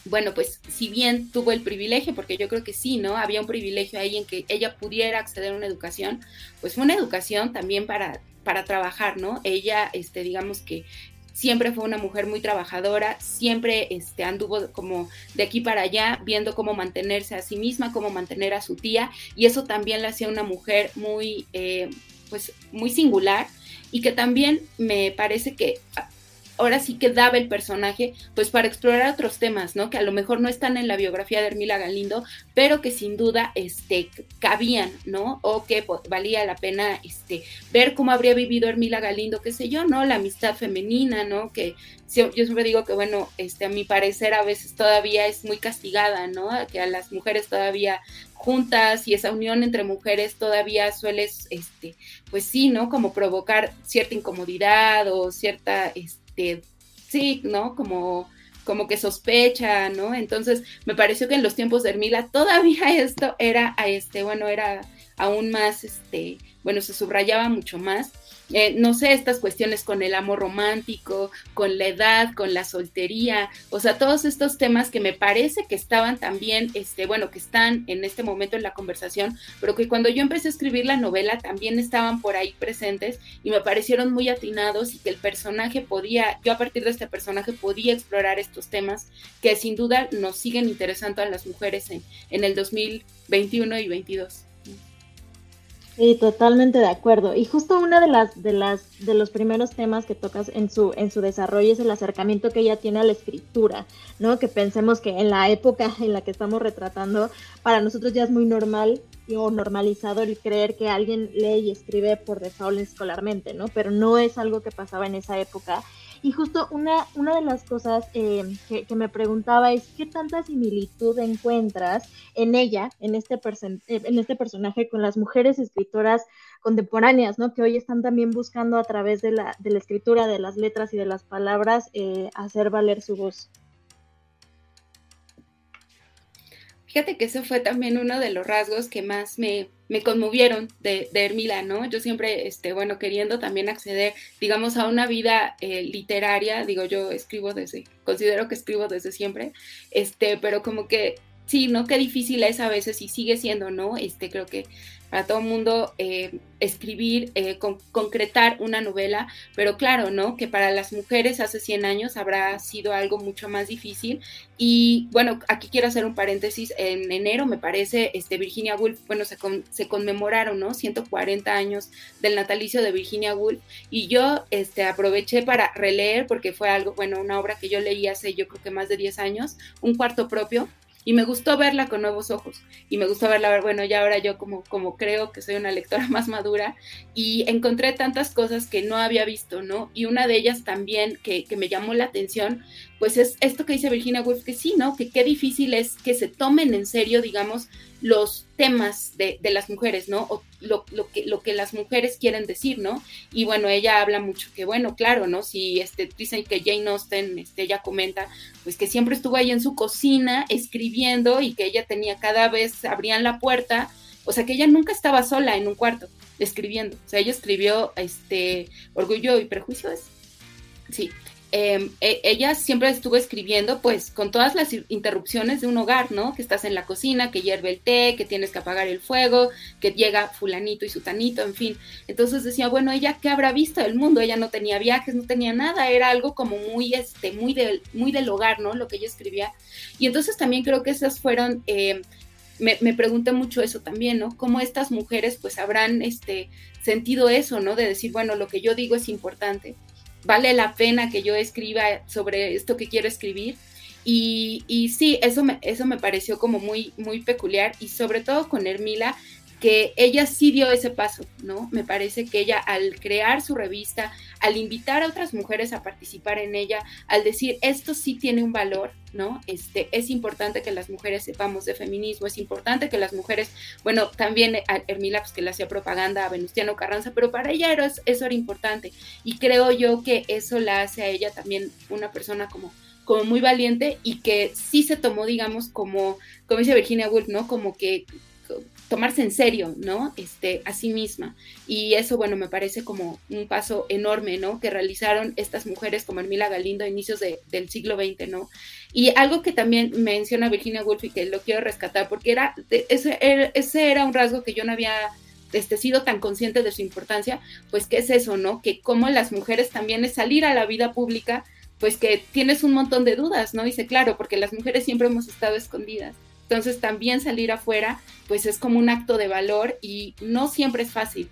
bueno, pues si bien tuvo el privilegio, porque yo creo que sí, ¿no? Había un privilegio ahí en que ella pudiera acceder a una educación, pues fue una educación también para, para trabajar, ¿no? Ella, este, digamos que siempre fue una mujer muy trabajadora, siempre este, anduvo como de aquí para allá, viendo cómo mantenerse a sí misma, cómo mantener a su tía, y eso también la hacía una mujer muy, eh, pues, muy singular y que también me parece que ahora sí que daba el personaje, pues para explorar otros temas, ¿no? Que a lo mejor no están en la biografía de Hermila Galindo, pero que sin duda, este, cabían, ¿no? O que valía la pena, este, ver cómo habría vivido Hermila Galindo, qué sé yo, ¿no? La amistad femenina, ¿no? Que yo siempre digo que, bueno, este, a mi parecer a veces todavía es muy castigada, ¿no? Que a las mujeres todavía juntas y esa unión entre mujeres todavía suele, este, pues sí, ¿no? Como provocar cierta incomodidad o cierta, este, este, sí, ¿no? Como, como que sospecha, ¿no? Entonces, me pareció que en los tiempos de Hermila todavía esto era, este, bueno, era aún más, este, bueno, se subrayaba mucho más. Eh, no sé, estas cuestiones con el amor romántico, con la edad, con la soltería, o sea, todos estos temas que me parece que estaban también, este, bueno, que están en este momento en la conversación, pero que cuando yo empecé a escribir la novela también estaban por ahí presentes y me parecieron muy atinados y que el personaje podía, yo a partir de este personaje podía explorar estos temas que sin duda nos siguen interesando a las mujeres en, en el 2021 y 2022.
Sí, totalmente de acuerdo. Y justo una de las, de las, de los primeros temas que tocas en su, en su desarrollo es el acercamiento que ella tiene a la escritura, ¿no? Que pensemos que en la época en la que estamos retratando, para nosotros ya es muy normal o normalizado el creer que alguien lee y escribe por default escolarmente, ¿no? Pero no es algo que pasaba en esa época y justo una, una de las cosas eh, que, me preguntaba es qué tanta similitud encuentras en ella, en este, eh, en este personaje, con las mujeres escritoras contemporáneas, ¿no? Que hoy están también buscando a través de la, de la escritura, de las letras y de las palabras, eh, hacer valer su voz.
Fíjate que ese fue también uno de los rasgos que más me, me conmovieron de, de, Hermila, ¿no? Yo siempre, este, bueno, queriendo también acceder, digamos, a una vida eh, literaria, digo, yo escribo desde, considero que escribo desde siempre, este, pero como que sí, ¿no? Qué difícil es a veces y sigue siendo, ¿no? Este, creo que para todo el mundo eh, escribir, eh, concretar una novela, pero claro, ¿no? Que para las mujeres hace 100 años habrá sido algo mucho más difícil. Y bueno, aquí quiero hacer un paréntesis, en enero me parece, este, Virginia Woolf, bueno, se, conmemoraron, ¿no? 140 años del natalicio de Virginia Woolf y yo este, aproveché para releer, porque fue algo, bueno, una obra que yo leí hace yo creo que más de 10 años, un cuarto propio, y me gustó verla con nuevos ojos y me gustó verla, bueno, ya ahora yo como, como creo que soy una lectora más madura y encontré tantas cosas que no había visto, ¿no? Y una de ellas también que, que me llamó la atención, pues es esto que dice Virginia Woolf, que sí, ¿no? Que qué difícil es que se tomen en serio, digamos, los temas de, de las mujeres, ¿no? O lo, que, lo que las mujeres quieren decir, ¿no? Y bueno, ella habla mucho que, bueno, claro, ¿no? Si este, dicen que Jane Austen, este, ella comenta, pues que siempre estuvo ahí en su cocina escribiendo y que ella tenía cada vez, abrían la puerta, o sea, que ella nunca estaba sola en un cuarto escribiendo, o sea, ella escribió, este, Orgullo y Prejuicios, sí, Em, e, ella siempre estuvo escribiendo pues con todas las interrupciones de un hogar, ¿no? Que estás en la cocina, que hierve el té, que tienes que apagar el fuego, que llega fulanito y sutanito, en fin. Entonces decía, bueno, ella qué habrá visto del mundo, ella no tenía viajes, no tenía nada, era algo como muy, este, muy, del, muy del hogar, ¿no? Lo que ella escribía. Y entonces también creo que esas fueron... Em, me, me, pregunté mucho eso también, ¿no? Cómo estas mujeres pues habrán este, sentido eso, ¿no? De decir, bueno, lo que yo digo es importante vale la pena que yo escriba sobre esto que quiero escribir. Y, y sí, eso me, eso me pareció como muy, muy peculiar y sobre todo con Hermila, que ella sí dio ese paso, ¿no? Me parece que ella al crear su revista, al invitar a otras mujeres a participar en ella, al decir esto sí tiene un valor, ¿no? Este, es importante que las mujeres sepamos de feminismo, es importante que las mujeres, bueno, también a Hermila pues que le hacía propaganda a Venustiano Carranza, pero para ella era, eso era importante y creo yo que eso la hace a ella también una persona como como muy valiente y que sí se tomó, digamos, como, como dice Virginia Woolf, ¿no? Como que tomarse en serio, ¿no? Este, a sí misma. Y eso, bueno, me parece como un paso enorme, ¿no? Que realizaron estas mujeres como Hermila Galindo a inicios del siglo XX, ¿no? Y algo que también menciona Virginia Woolf y que lo quiero rescatar, porque era, ese, ese era un rasgo que yo no había este, sido tan consciente de su importancia, pues que es eso, ¿no? Que como las mujeres también es salir a la vida pública, pues que tienes un montón de dudas, ¿no? Dice, claro, porque las mujeres siempre hemos estado escondidas. Entonces también salir afuera, pues es como un acto de valor y no siempre es fácil.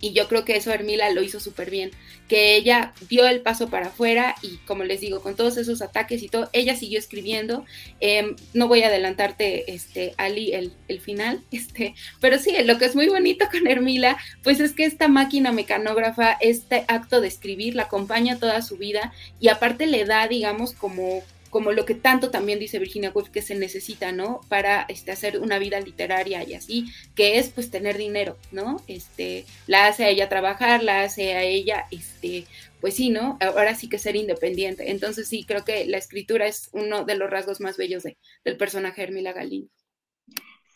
Y yo creo que eso Hermila lo hizo súper bien, que ella dio el paso para afuera y como les digo, con todos esos ataques y todo, ella siguió escribiendo. Em, no voy a adelantarte, este, Ali, el, el, final, este, pero sí, lo que es muy bonito con Hermila, pues es que esta máquina mecanógrafa, este acto de escribir, la acompaña toda su vida y aparte le da, digamos, como como lo que tanto también dice Virginia Woolf que se necesita, ¿no? Para este, hacer una vida literaria y así, que es pues tener dinero, ¿no? Este, la hace a ella trabajar, la hace a ella, este, pues sí, ¿no? Ahora sí que ser independiente. Entonces sí, creo que la escritura es uno de los rasgos más bellos de, del personaje Hermila Galindo.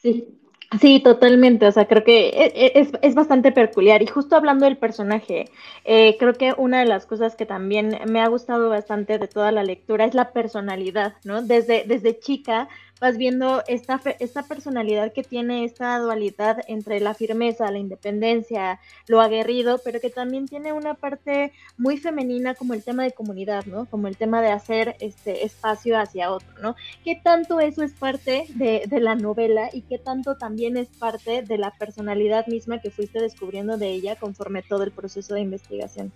Sí, Sí, totalmente. O sea, creo que e, e, es, es, bastante peculiar. Y justo hablando del personaje, eh, creo que una de las cosas que también me ha gustado bastante de toda la lectura es la personalidad, ¿no? Desde, desde chica vas viendo esta, esta personalidad que tiene esta dualidad entre la firmeza, la independencia, lo aguerrido, pero que también tiene una parte muy femenina como el tema de comunidad, ¿no? Como el tema de hacer este espacio hacia otro, ¿no? ¿Qué tanto eso es parte de, de la novela y qué tanto también es parte de la personalidad misma que fuiste descubriendo de ella conforme todo el proceso de investigación?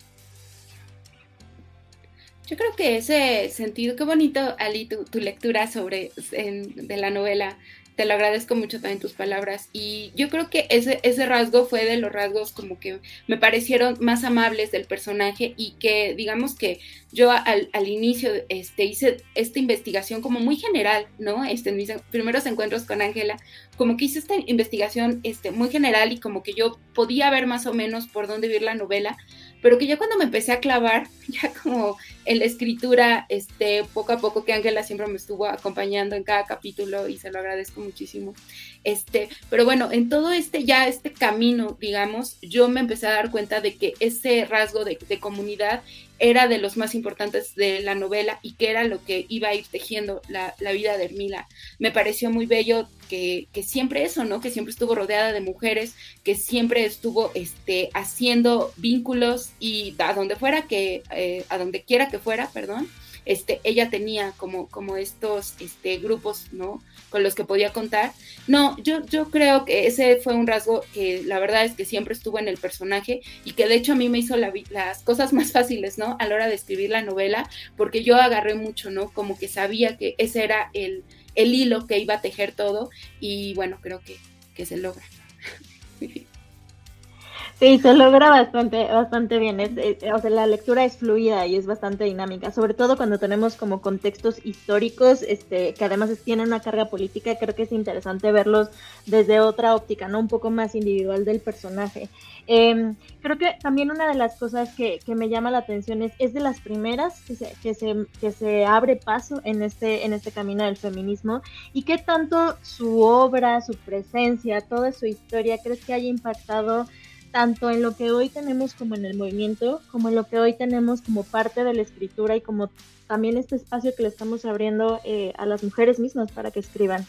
Yo creo que ese sentido, qué bonito, Ali, tu, lectura sobre de la novela. Te lo agradezco mucho también tus palabras. Y yo creo que ese, ese rasgo fue de los rasgos como que me parecieron más amables del personaje y que digamos que yo al, al inicio este, hice esta investigación como muy general, ¿no? Este, en mis primeros encuentros con Ángela, como que hice esta investigación este, muy general y como que yo podía ver más o menos por dónde ir la novela, pero que ya cuando me empecé a clavar, ya como en la escritura, este, poco a poco que Ángela siempre me estuvo acompañando en cada capítulo y se lo agradezco muchísimo. Este, pero bueno, en todo este, ya este camino, digamos, yo me empecé a dar cuenta de que ese rasgo de, comunidad era de los más importantes de la novela y que era lo que iba a ir tejiendo la, vida de Hermila. Me pareció muy bello que, siempre eso, ¿no? Que siempre estuvo rodeada de mujeres, que siempre estuvo este, haciendo vínculos y a donde fuera que, eh, a donde quiera que fuera, perdón, este, ella tenía como, como estos este, grupos, ¿no? Con los que podía contar. No, yo, yo creo que ese fue un rasgo que la verdad es que siempre estuvo en el personaje y que de hecho a mí me hizo las cosas más fáciles, ¿no? A la hora de escribir la novela, porque yo agarré mucho, ¿no? Como que sabía que ese era el, el hilo que iba a tejer todo y bueno, creo que, que se logra.
Sí, se logra bastante, bastante bien. Es, o sea, la lectura es fluida y es bastante dinámica, sobre todo cuando tenemos como contextos históricos, este, que además tienen una carga política. Creo que es interesante verlos desde otra óptica, no un poco más individual del personaje. Em, creo que también una de las cosas que, que, me llama la atención es, es de las primeras que se, que se, que se abre paso en este, en este camino del feminismo y qué tanto su obra, su presencia, toda su historia, crees que haya impactado tanto en lo que hoy tenemos como en el movimiento, como en lo que hoy tenemos como parte de la escritura y como también este espacio que le estamos abriendo eh, a las mujeres mismas para que escriban.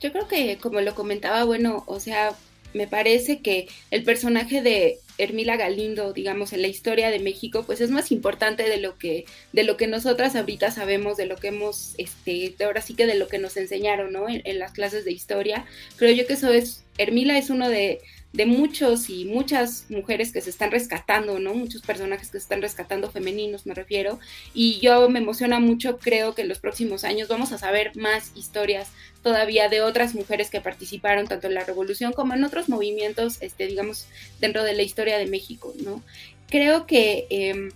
Yo creo que, como lo comentaba, bueno, o sea, me parece que el personaje de Hermila Galindo, digamos, en la historia de México, pues es más importante de lo que, de lo que nosotras ahorita sabemos, de lo que hemos, este, ahora sí que de lo que nos enseñaron, ¿no? En, las clases de historia. Creo yo que eso es, Hermila es uno de, de muchos y muchas mujeres que se están rescatando, ¿no? Muchos personajes que se están rescatando femeninos, me refiero. Y yo me emociona mucho, creo que en los próximos años vamos a saber más historias todavía de otras mujeres que participaron tanto en la revolución como en otros movimientos, este, digamos, dentro de la historia de México, ¿no? Creo que em,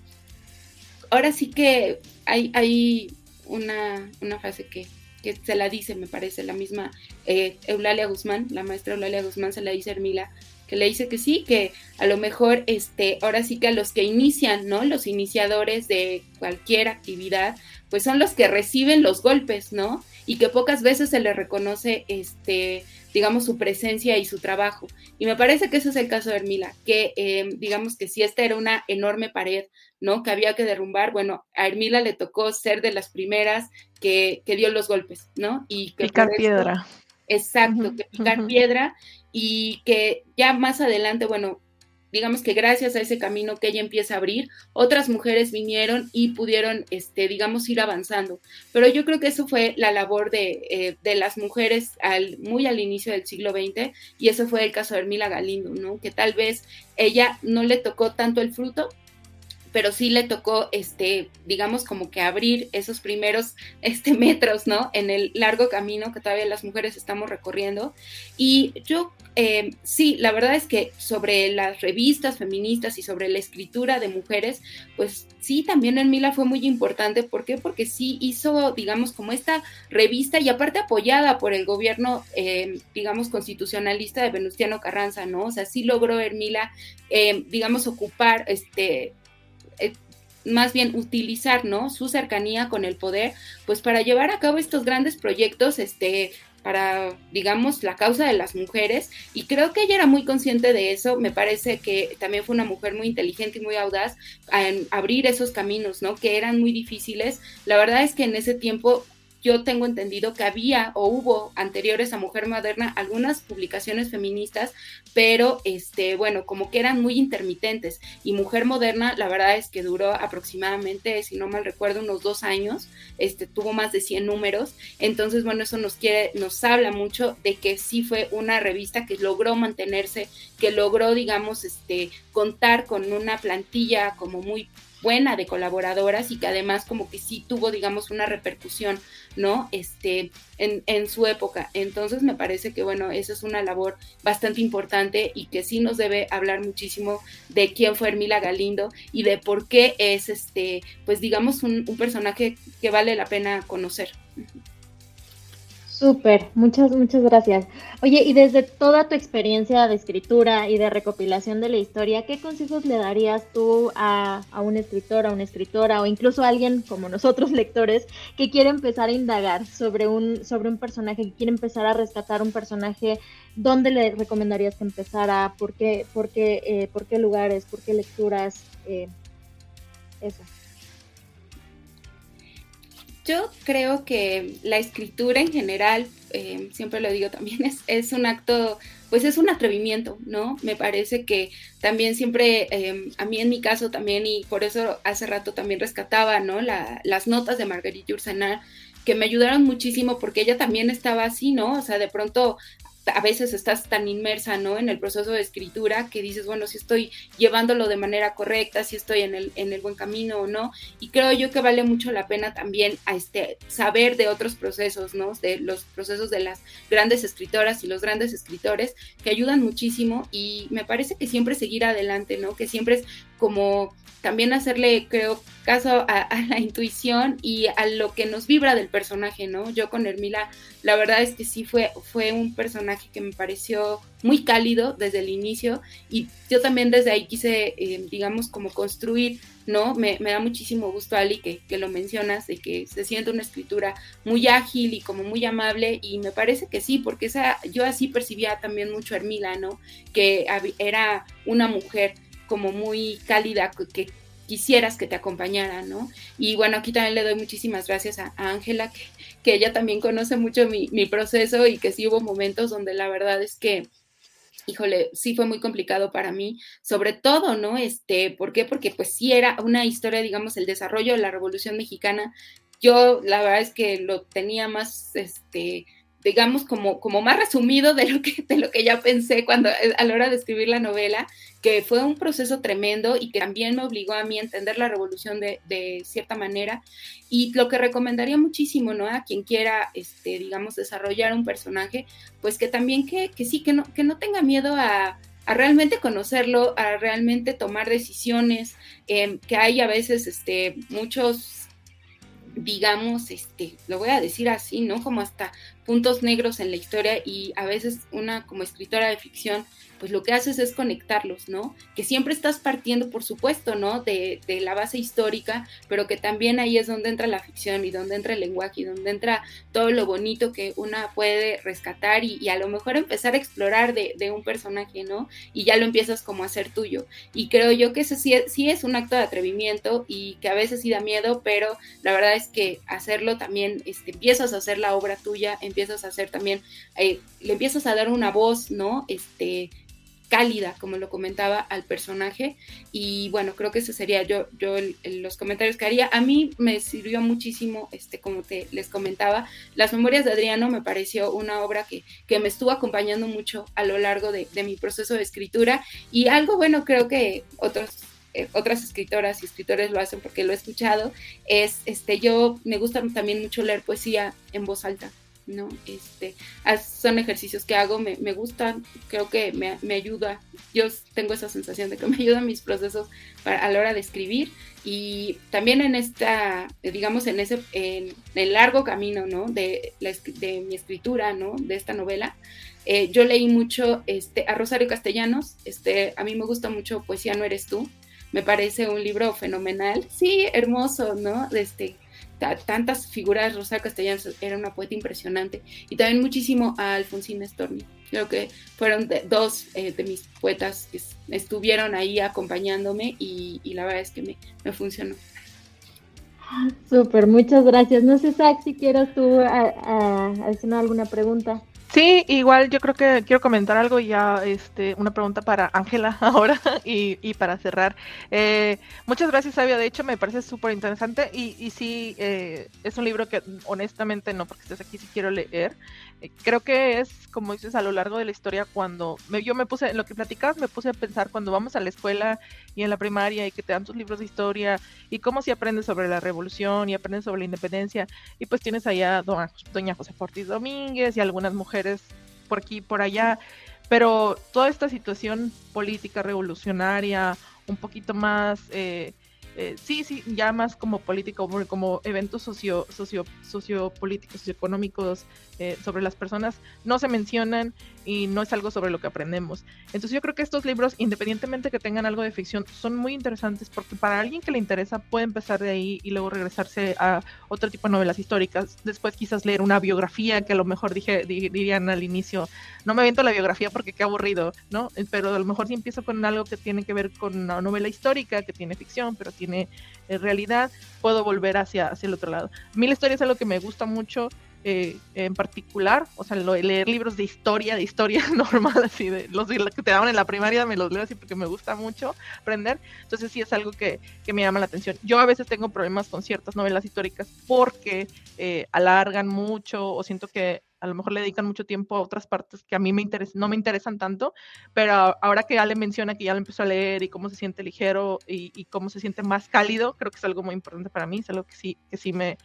ahora sí que hay, hay una, una frase que, que, se la dice, me parece, la misma eh, Eulalia Guzmán, la maestra Eulalia Guzmán se la dice a Hermila, que le dice que sí, que a lo mejor este, ahora sí que a los que inician, ¿no? Los iniciadores de cualquier actividad, pues son los que reciben los golpes, ¿no? y que pocas veces se le reconoce, este, digamos, su presencia y su trabajo. Y me parece que ese es el caso de Hermila, que eh, digamos que si esta era una enorme pared, ¿no? Que había que derrumbar, bueno, a Hermila le tocó ser de las primeras que, que dio los golpes, ¿no?
Y que picar piedra.
Exacto, que picar piedra y que ya más adelante, bueno, digamos que gracias a ese camino que ella empieza a abrir, otras mujeres vinieron y pudieron, este, digamos, ir avanzando. Pero yo creo que eso fue la labor de, eh, de las mujeres al, muy al inicio del siglo XX y eso fue el caso de Hermila Galindo, ¿no? Que tal vez ella no le tocó tanto el fruto, pero sí le tocó, este, digamos, como que abrir esos primeros este, metros, ¿no? En el largo camino que todavía las mujeres estamos recorriendo. Y yo, eh, sí, la verdad es que sobre las revistas feministas y sobre la escritura de mujeres, pues sí, también en Mila fue muy importante. ¿Por qué? Porque sí hizo, digamos, como esta revista y aparte apoyada por el gobierno, eh, digamos, constitucionalista de Venustiano Carranza, ¿no? O sea, sí logró Hermila, eh, digamos, ocupar, este, más bien utilizar ¿no? su cercanía con el poder, pues para llevar a cabo estos grandes proyectos este, para, digamos, la causa de las mujeres y creo que ella era muy consciente de eso, me parece que también fue una mujer muy inteligente y muy audaz en abrir esos caminos, ¿no? Que eran muy difíciles. La verdad es que en ese tiempo yo tengo entendido que había o hubo anteriores a Mujer Moderna algunas publicaciones feministas, pero este, bueno, como que eran muy intermitentes. Y Mujer Moderna, la verdad es que duró aproximadamente, si no mal recuerdo, unos dos años, este, tuvo más de 100 números. Entonces, bueno, eso nos quiere, nos habla mucho de que sí fue una revista que logró mantenerse, que logró, digamos, este, contar con una plantilla como muy buena de colaboradoras y que además como que sí tuvo, digamos, una repercusión, ¿no? Este, en, en, su época. Entonces me parece que, bueno, esa es una labor bastante importante y que sí nos debe hablar muchísimo de quién fue Hermila Galindo y de por qué es, este, pues digamos, un, un personaje que vale la pena conocer.
Súper, muchas, muchas gracias. Oye, y desde toda tu experiencia de escritura y de recopilación de la historia, ¿qué consejos le darías tú a, un escritor, a una escritora o incluso a alguien como nosotros lectores que quiere empezar a indagar sobre un, sobre un personaje, que quiere empezar a rescatar un personaje? ¿Dónde le recomendarías que empezara? ¿Por qué, por qué, eh, por qué lugares? ¿Por qué lecturas? Eh, eso.
Yo creo que la escritura en general, eh, siempre lo digo también, es, es, un acto, pues es un atrevimiento, ¿no? Me parece que también siempre, eh, a mí en mi caso también, y por eso hace rato también rescataba, ¿no? La, las notas de Marguerite Yourcenar, que me ayudaron muchísimo porque ella también estaba así, ¿no? O sea, de pronto a veces estás tan inmersa, ¿no? En el proceso de escritura que dices, bueno, si estoy llevándolo de manera correcta, si estoy en el, en el buen camino o no. Y creo yo que vale mucho la pena también a este, saber de otros procesos, ¿no? De los procesos de las grandes escritoras y los grandes escritores que ayudan muchísimo y me parece que siempre seguir adelante, ¿no? Que siempre es como también hacerle, creo, caso a, la intuición y a lo que nos vibra del personaje, ¿no? Yo con Hermila, la verdad es que sí fue, fue un personaje que me pareció muy cálido desde el inicio y yo también desde ahí quise, eh, digamos, como construir, ¿no? Me, da muchísimo gusto, Ali, que, que, lo mencionas, de que se siente una escritura muy ágil y como muy amable y me parece que sí, porque esa, yo así percibía también mucho a Hermila, ¿no? Que era una mujer como muy cálida que quisieras que te acompañara, ¿no? Y bueno, aquí también le doy muchísimas gracias a Ángela, que, ella también conoce mucho mi, mi, proceso y que sí hubo momentos donde la verdad es que, híjole, sí fue muy complicado para mí, sobre todo, ¿no? Este, ¿por qué? Porque pues sí era una historia, digamos, el desarrollo de la Revolución Mexicana. Yo la verdad es que lo tenía más, este, digamos, como, como más resumido de lo, que, de lo que ya pensé cuando a la hora de escribir la novela, que fue un proceso tremendo y que también me obligó a mí a entender la revolución de, de cierta manera. Y lo que recomendaría muchísimo, ¿no? A quien quiera, este, digamos, desarrollar un personaje, pues que también que, que sí, que no, que no tenga miedo a, a realmente conocerlo, a realmente tomar decisiones, eh, que hay a veces este, muchos digamos, este, lo voy a decir así, ¿no? Como hasta puntos negros en la historia y a veces una como escritora de ficción pues lo que haces es conectarlos, ¿no? Que siempre estás partiendo, por supuesto, ¿no? De, la base histórica, pero que también ahí es donde entra la ficción y donde entra el lenguaje y donde entra todo lo bonito que una puede rescatar y, a lo mejor empezar a explorar de, un personaje, ¿no? Y ya lo empiezas como a hacer tuyo. Y creo yo que ese sí, sí es un acto de atrevimiento y que a veces sí da miedo, pero la verdad es que hacerlo también, este, empiezas a hacer la obra tuya, empiezas a hacer también, eh, le empiezas a dar una voz, ¿no? Este, cálida, como lo comentaba, al personaje. Y bueno, creo que ese sería yo, yo los comentarios que haría. A mí me sirvió muchísimo, este, como te les comentaba, Las Memorias de Adriano me pareció una obra que, que me estuvo acompañando mucho a lo largo de, de mi proceso de escritura. Y algo bueno, creo que otros eh, otras escritoras y escritores lo hacen porque lo he escuchado, es, este, yo me gusta también mucho leer poesía en voz alta. ¿No? Este, son ejercicios que hago, me, me gustan, creo que me, me, ayuda, yo tengo esa sensación de que me ayudan mis procesos para, a la hora de escribir y también en esta, digamos, en ese, en el largo camino, ¿no? De, de mi escritura, ¿no? De esta novela, eh, yo leí mucho este, a Rosario Castellanos, este, a mí me gusta mucho Poesía no eres tú, me parece un libro fenomenal. Sí, hermoso, ¿no? Este, tantas figuras, Rosa Castellanos era una poeta impresionante, y también muchísimo a Alfonsina Storni. Creo que fueron dos eh, de mis poetas que estuvieron ahí acompañándome y, la verdad es que me, funcionó.
Súper, muchas gracias. No sé, Zach, si quieres tú hacer alguna pregunta.
Sí, igual yo creo que quiero comentar algo ya, este, una pregunta para Ángela ahora y, y, para cerrar. Eh, muchas gracias, Sabia. De hecho, me parece súper interesante y, y sí, eh, es un libro que honestamente no, porque estés aquí, sí quiero leer. Eh, creo que es, como dices, a lo largo de la historia, cuando yo me puse, lo que platicabas, me puse a pensar cuando vamos a la escuela y en la primaria y que te dan tus libros de historia y cómo si aprendes sobre la revolución y aprendes sobre la independencia y pues tienes allá doña, doña José Ortiz Domínguez y algunas mujeres por aquí y por allá, pero toda esta situación política revolucionaria, un poquito más... Eh, eh, sí, sí, ya más como político, como eventos socio, socio, sociopolíticos, socioeconómicos eh, sobre las personas, no se mencionan y no es algo sobre lo que aprendemos. Entonces yo creo que estos libros, independientemente que tengan algo de ficción, son muy interesantes porque para alguien que le interesa puede empezar de ahí y luego regresarse a otro tipo de novelas históricas, después quizás leer una biografía que a lo mejor dije, dirían al inicio, no me aviento la biografía porque qué aburrido, ¿no? Pero a lo mejor si empiezo con algo que tiene que ver con una novela histórica, que tiene ficción, pero tiene en eh, realidad, puedo volver hacia, hacia el otro lado. A mí la historia es algo que me gusta mucho. Eh, en particular, o sea, leer libros de historia, de historia normal, así de los que te daban en la primaria, me los leo así porque me gusta mucho aprender. Entonces sí es algo que, que me llama la atención. Yo a veces tengo problemas con ciertas novelas históricas porque eh, alargan mucho o siento que a lo mejor le dedican mucho tiempo a otras partes que a mí me no me interesan tanto, pero ahora que Ale menciona que ya lo empezó a leer y cómo se siente ligero y, cómo se siente más cálido, creo que es algo muy importante para mí, es algo que sí, que sí me,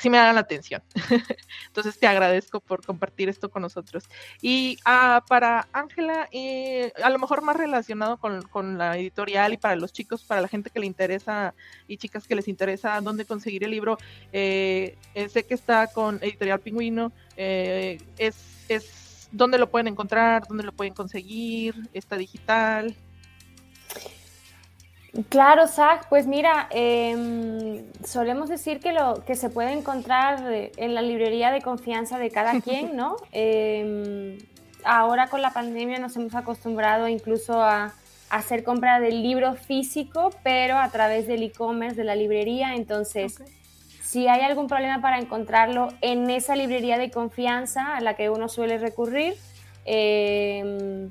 sí me da la atención. Entonces te agradezco por compartir esto con nosotros. Y ah, para Ángela, eh, a lo mejor más relacionado con, con, la editorial y para los chicos, para la gente que le interesa y chicas que les interesa dónde conseguir el libro, eh, eh, sé que está con Editorial Pingüino, es, es dónde lo pueden encontrar, dónde lo pueden conseguir, está digital.
Claro, Zach, pues mira, em, solemos decir que lo que se puede encontrar en la librería de confianza de cada quien, ¿no? Em, ahora con la pandemia nos hemos acostumbrado incluso a, hacer compra del libro físico, pero a través del e-commerce de la librería. Entonces, si hay algún problema para encontrarlo en esa librería de confianza a la que uno suele recurrir, eh,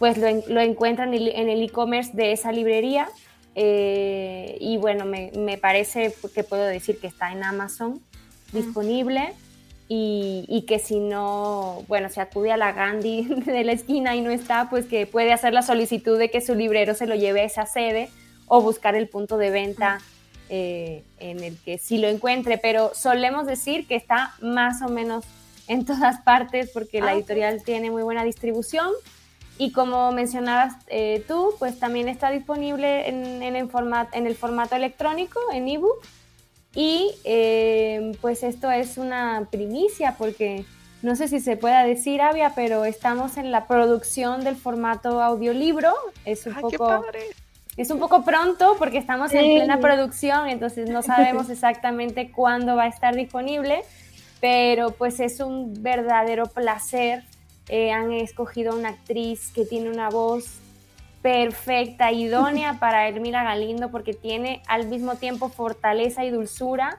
pues lo, encuentran en el e-commerce de esa librería. Eh, y bueno, me, parece que puedo decir que está en Amazon disponible y, que si no, bueno, se acude a la Gandhi de la esquina y no está, pues que puede hacer la solicitud de que su librero se lo lleve a esa sede o buscar el punto de venta eh, en el que sí lo encuentre. Pero solemos decir que está más o menos en todas partes porque la ah, editorial tiene muy buena distribución y como mencionabas eh, tú, pues también está disponible en, en, el, en el formato electrónico, en ebook. Y eh, pues esto es una primicia porque no sé si se pueda decir, Avia, pero estamos en la producción del formato audiolibro. Es un poco... Es un poco pronto porque estamos en plena producción, entonces no sabemos exactamente cuándo va a estar disponible, pero pues es un verdadero placer eh, han escogido una actriz que tiene una voz perfecta, idónea para Hermila Galindo, porque tiene al mismo tiempo fortaleza y dulzura.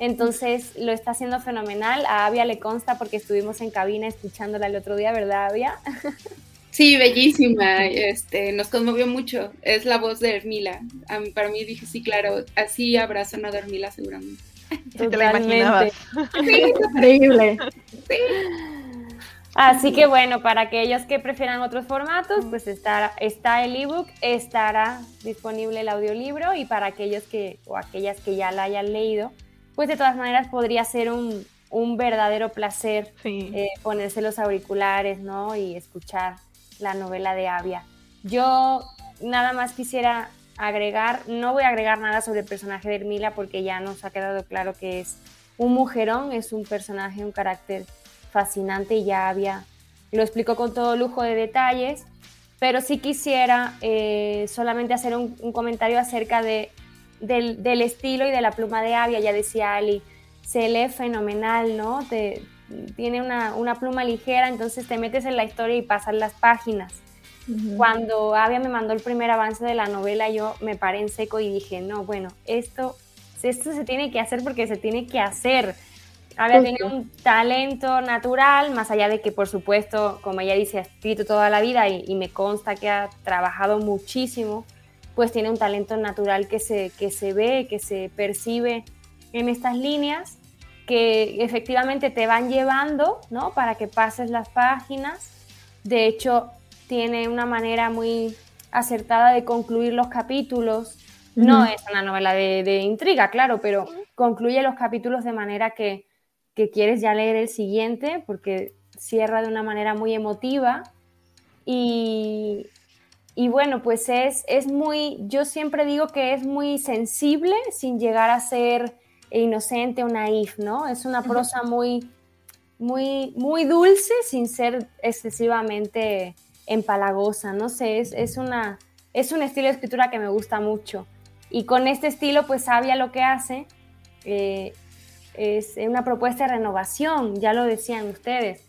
Entonces lo está haciendo fenomenal. A Avia le consta porque estuvimos en cabina escuchándola el otro día, ¿verdad, Avia?
Sí, bellísima. Este, nos conmovió mucho. Es la voz de Hermila. para mí dije, sí, claro, así habrá sonado Hermila seguramente.
te la imaginabas.
Sí, increíble. Sí.
Así que bueno, para aquellos que prefieran otros formatos, pues está, está el ebook, estará disponible el audiolibro y para aquellos que o aquellas que ya la hayan leído, pues de todas maneras podría ser un, verdadero placer eh, ponerse los auriculares, ¿no? Y escuchar la novela de Avia. Yo nada más quisiera agregar, no voy a agregar nada sobre el personaje de Hermila porque ya nos ha quedado claro que es un mujerón, es un personaje, un carácter fascinante y ya había, lo explicó con todo lujo de detalles, pero sí quisiera eh, solamente hacer un, comentario acerca de, del, estilo y de la pluma de Avia. Ya decía Ali, se lee fenomenal, ¿no? Te, tiene una, una, pluma ligera, entonces te metes en la historia y pasan las páginas. Cuando Avia me mandó el primer avance de la novela, yo me paré en seco y dije, no, bueno, esto, esto se tiene que hacer porque se tiene que hacer. Avia tiene un talento natural, más allá de que, por supuesto, como ella dice, ha escrito toda la vida y, me consta que ha trabajado muchísimo, pues tiene un talento natural que se, que se ve, que se percibe en estas líneas que efectivamente te van llevando, ¿no? Para que pases las páginas. De hecho, tiene una manera muy acertada de concluir los capítulos. No es una novela de, intriga, claro, pero concluye los capítulos de manera que, quieres ya leer el siguiente, porque cierra de una manera muy emotiva. Y, bueno, pues es, es muy, yo siempre digo que es muy sensible sin llegar a ser inocente o naif, ¿no? Es una prosa muy, muy, muy dulce sin ser excesivamente empalagosa, no sé, es, una, es un estilo de escritura que me gusta mucho. Y con este estilo, pues Sabia lo que hace eh, es una propuesta de renovación, ya lo decían ustedes.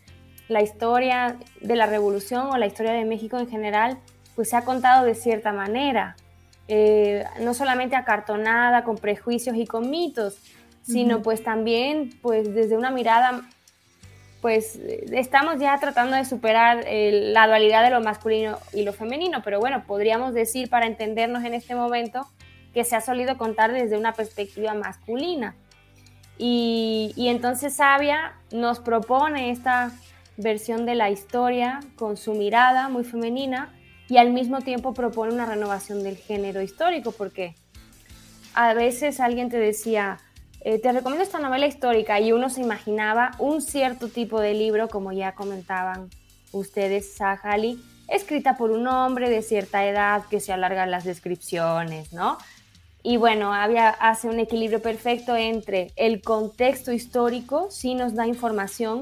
La historia de la revolución o la historia de México en general, pues se ha contado de cierta manera, eh, no solamente acartonada, con prejuicios y con mitos, sino pues también pues desde una mirada pues estamos ya tratando de superar la dualidad de lo masculino y lo femenino, pero bueno, podríamos decir para entendernos en este momento que se ha solido contar desde una perspectiva masculina. Y, entonces Sabia nos propone esta versión de la historia con su mirada muy femenina y al mismo tiempo propone una renovación del género histórico, porque a veces alguien te decía, eh, te recomiendo esta novela histórica y uno se imaginaba un cierto tipo de libro, como ya comentaban ustedes, Sahali, escrita por un hombre de cierta edad que se alargan las descripciones, ¿no? Y bueno, había, hace un equilibrio perfecto entre el contexto histórico, sí nos da información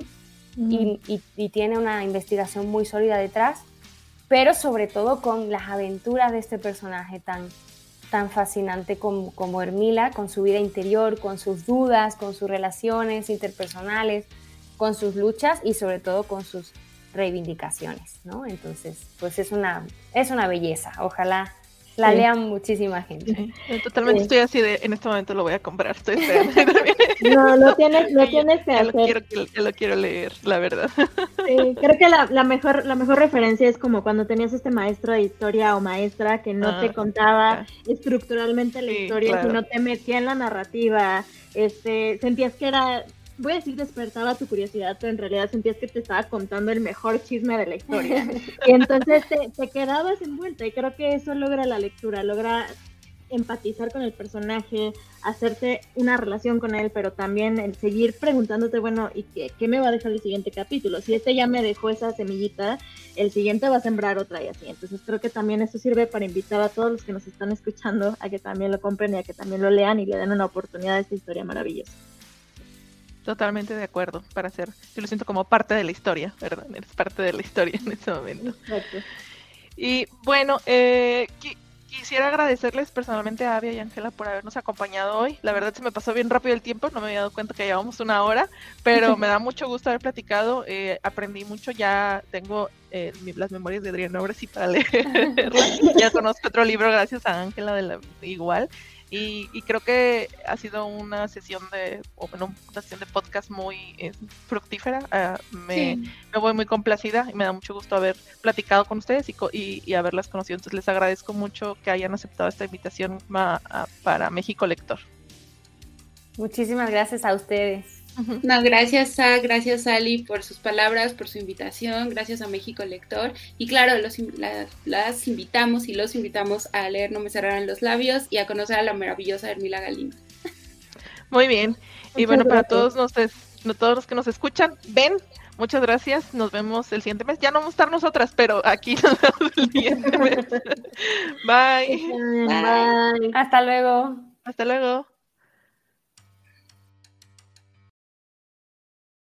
y, y, tiene una investigación muy sólida detrás, pero sobre todo con las aventuras de este personaje tan, tan fascinante como, como Hermila, con su vida interior, con sus dudas, con sus relaciones interpersonales, con sus luchas y sobre todo con sus reivindicaciones, ¿no? Entonces, pues es una, es una belleza. Ojalá la lean muchísima gente.
Totalmente estoy así de, en este momento lo voy a comprar, estoy
No, lo tienes, lo tienes que hacer.
Lo quiero, lo quiero leer, la verdad.
Sí, creo que la, mejor, la mejor referencia es como cuando tenías este maestro de historia o maestra que no te ah, contaba estructuralmente la historia, sino te metía en la narrativa, este, sentías que era voy a decir despertaba tu curiosidad, pero en realidad sentías que te estaba contando el mejor chisme de la historia. y entonces te, te quedabas envuelta y creo que eso logra la lectura, logra empatizar con el personaje, hacerte una relación con él, pero también el seguir preguntándote, bueno, ¿y qué, qué, me va a dejar el siguiente capítulo? Si este ya me dejó esa semillita, el siguiente va a sembrar otra y así. Entonces creo que también eso sirve para invitar a todos los que nos están escuchando a que también lo compren y a que también lo lean y le den una oportunidad a esta historia maravillosa.
Totalmente de acuerdo para hacer. Yo lo siento como parte de la historia, ¿verdad? Eres parte de la historia en este momento. Exacto. Y bueno, eh, quisiera agradecerles personalmente a Avia y Ángela por habernos acompañado hoy. La verdad se me pasó bien rápido el tiempo, no me había dado cuenta que llevábamos una hora, pero me da mucho gusto haber platicado. Eh, aprendí mucho, ya tengo eh, las memorias de Adrián Obres y para leer. ya conozco otro libro gracias a Ángela de la igual. Y, creo que ha sido una sesión de, o bueno, una sesión de podcast muy eh, fructífera. Ah, me, voy muy complacida y me da mucho gusto haber platicado con ustedes y, y, haberlas conocido. Entonces les agradezco mucho que hayan aceptado esta invitación para México Lector.
Muchísimas gracias a ustedes.
No, gracias a, gracias Ali por sus palabras, por su invitación, gracias a México Lector. Y claro, los, las invitamos y los invitamos a leer No me cerrarán los labios y a conocer a la maravillosa Hermila Galindo.
Muy bien. Y bueno, para todos, nos, todos los que nos escuchan, ven, muchas gracias. Nos vemos el siguiente mes. Ya no vamos a estar nosotras, pero aquí nos vemos el siguiente mes. Bye.
Bye. Hasta luego.
Hasta luego.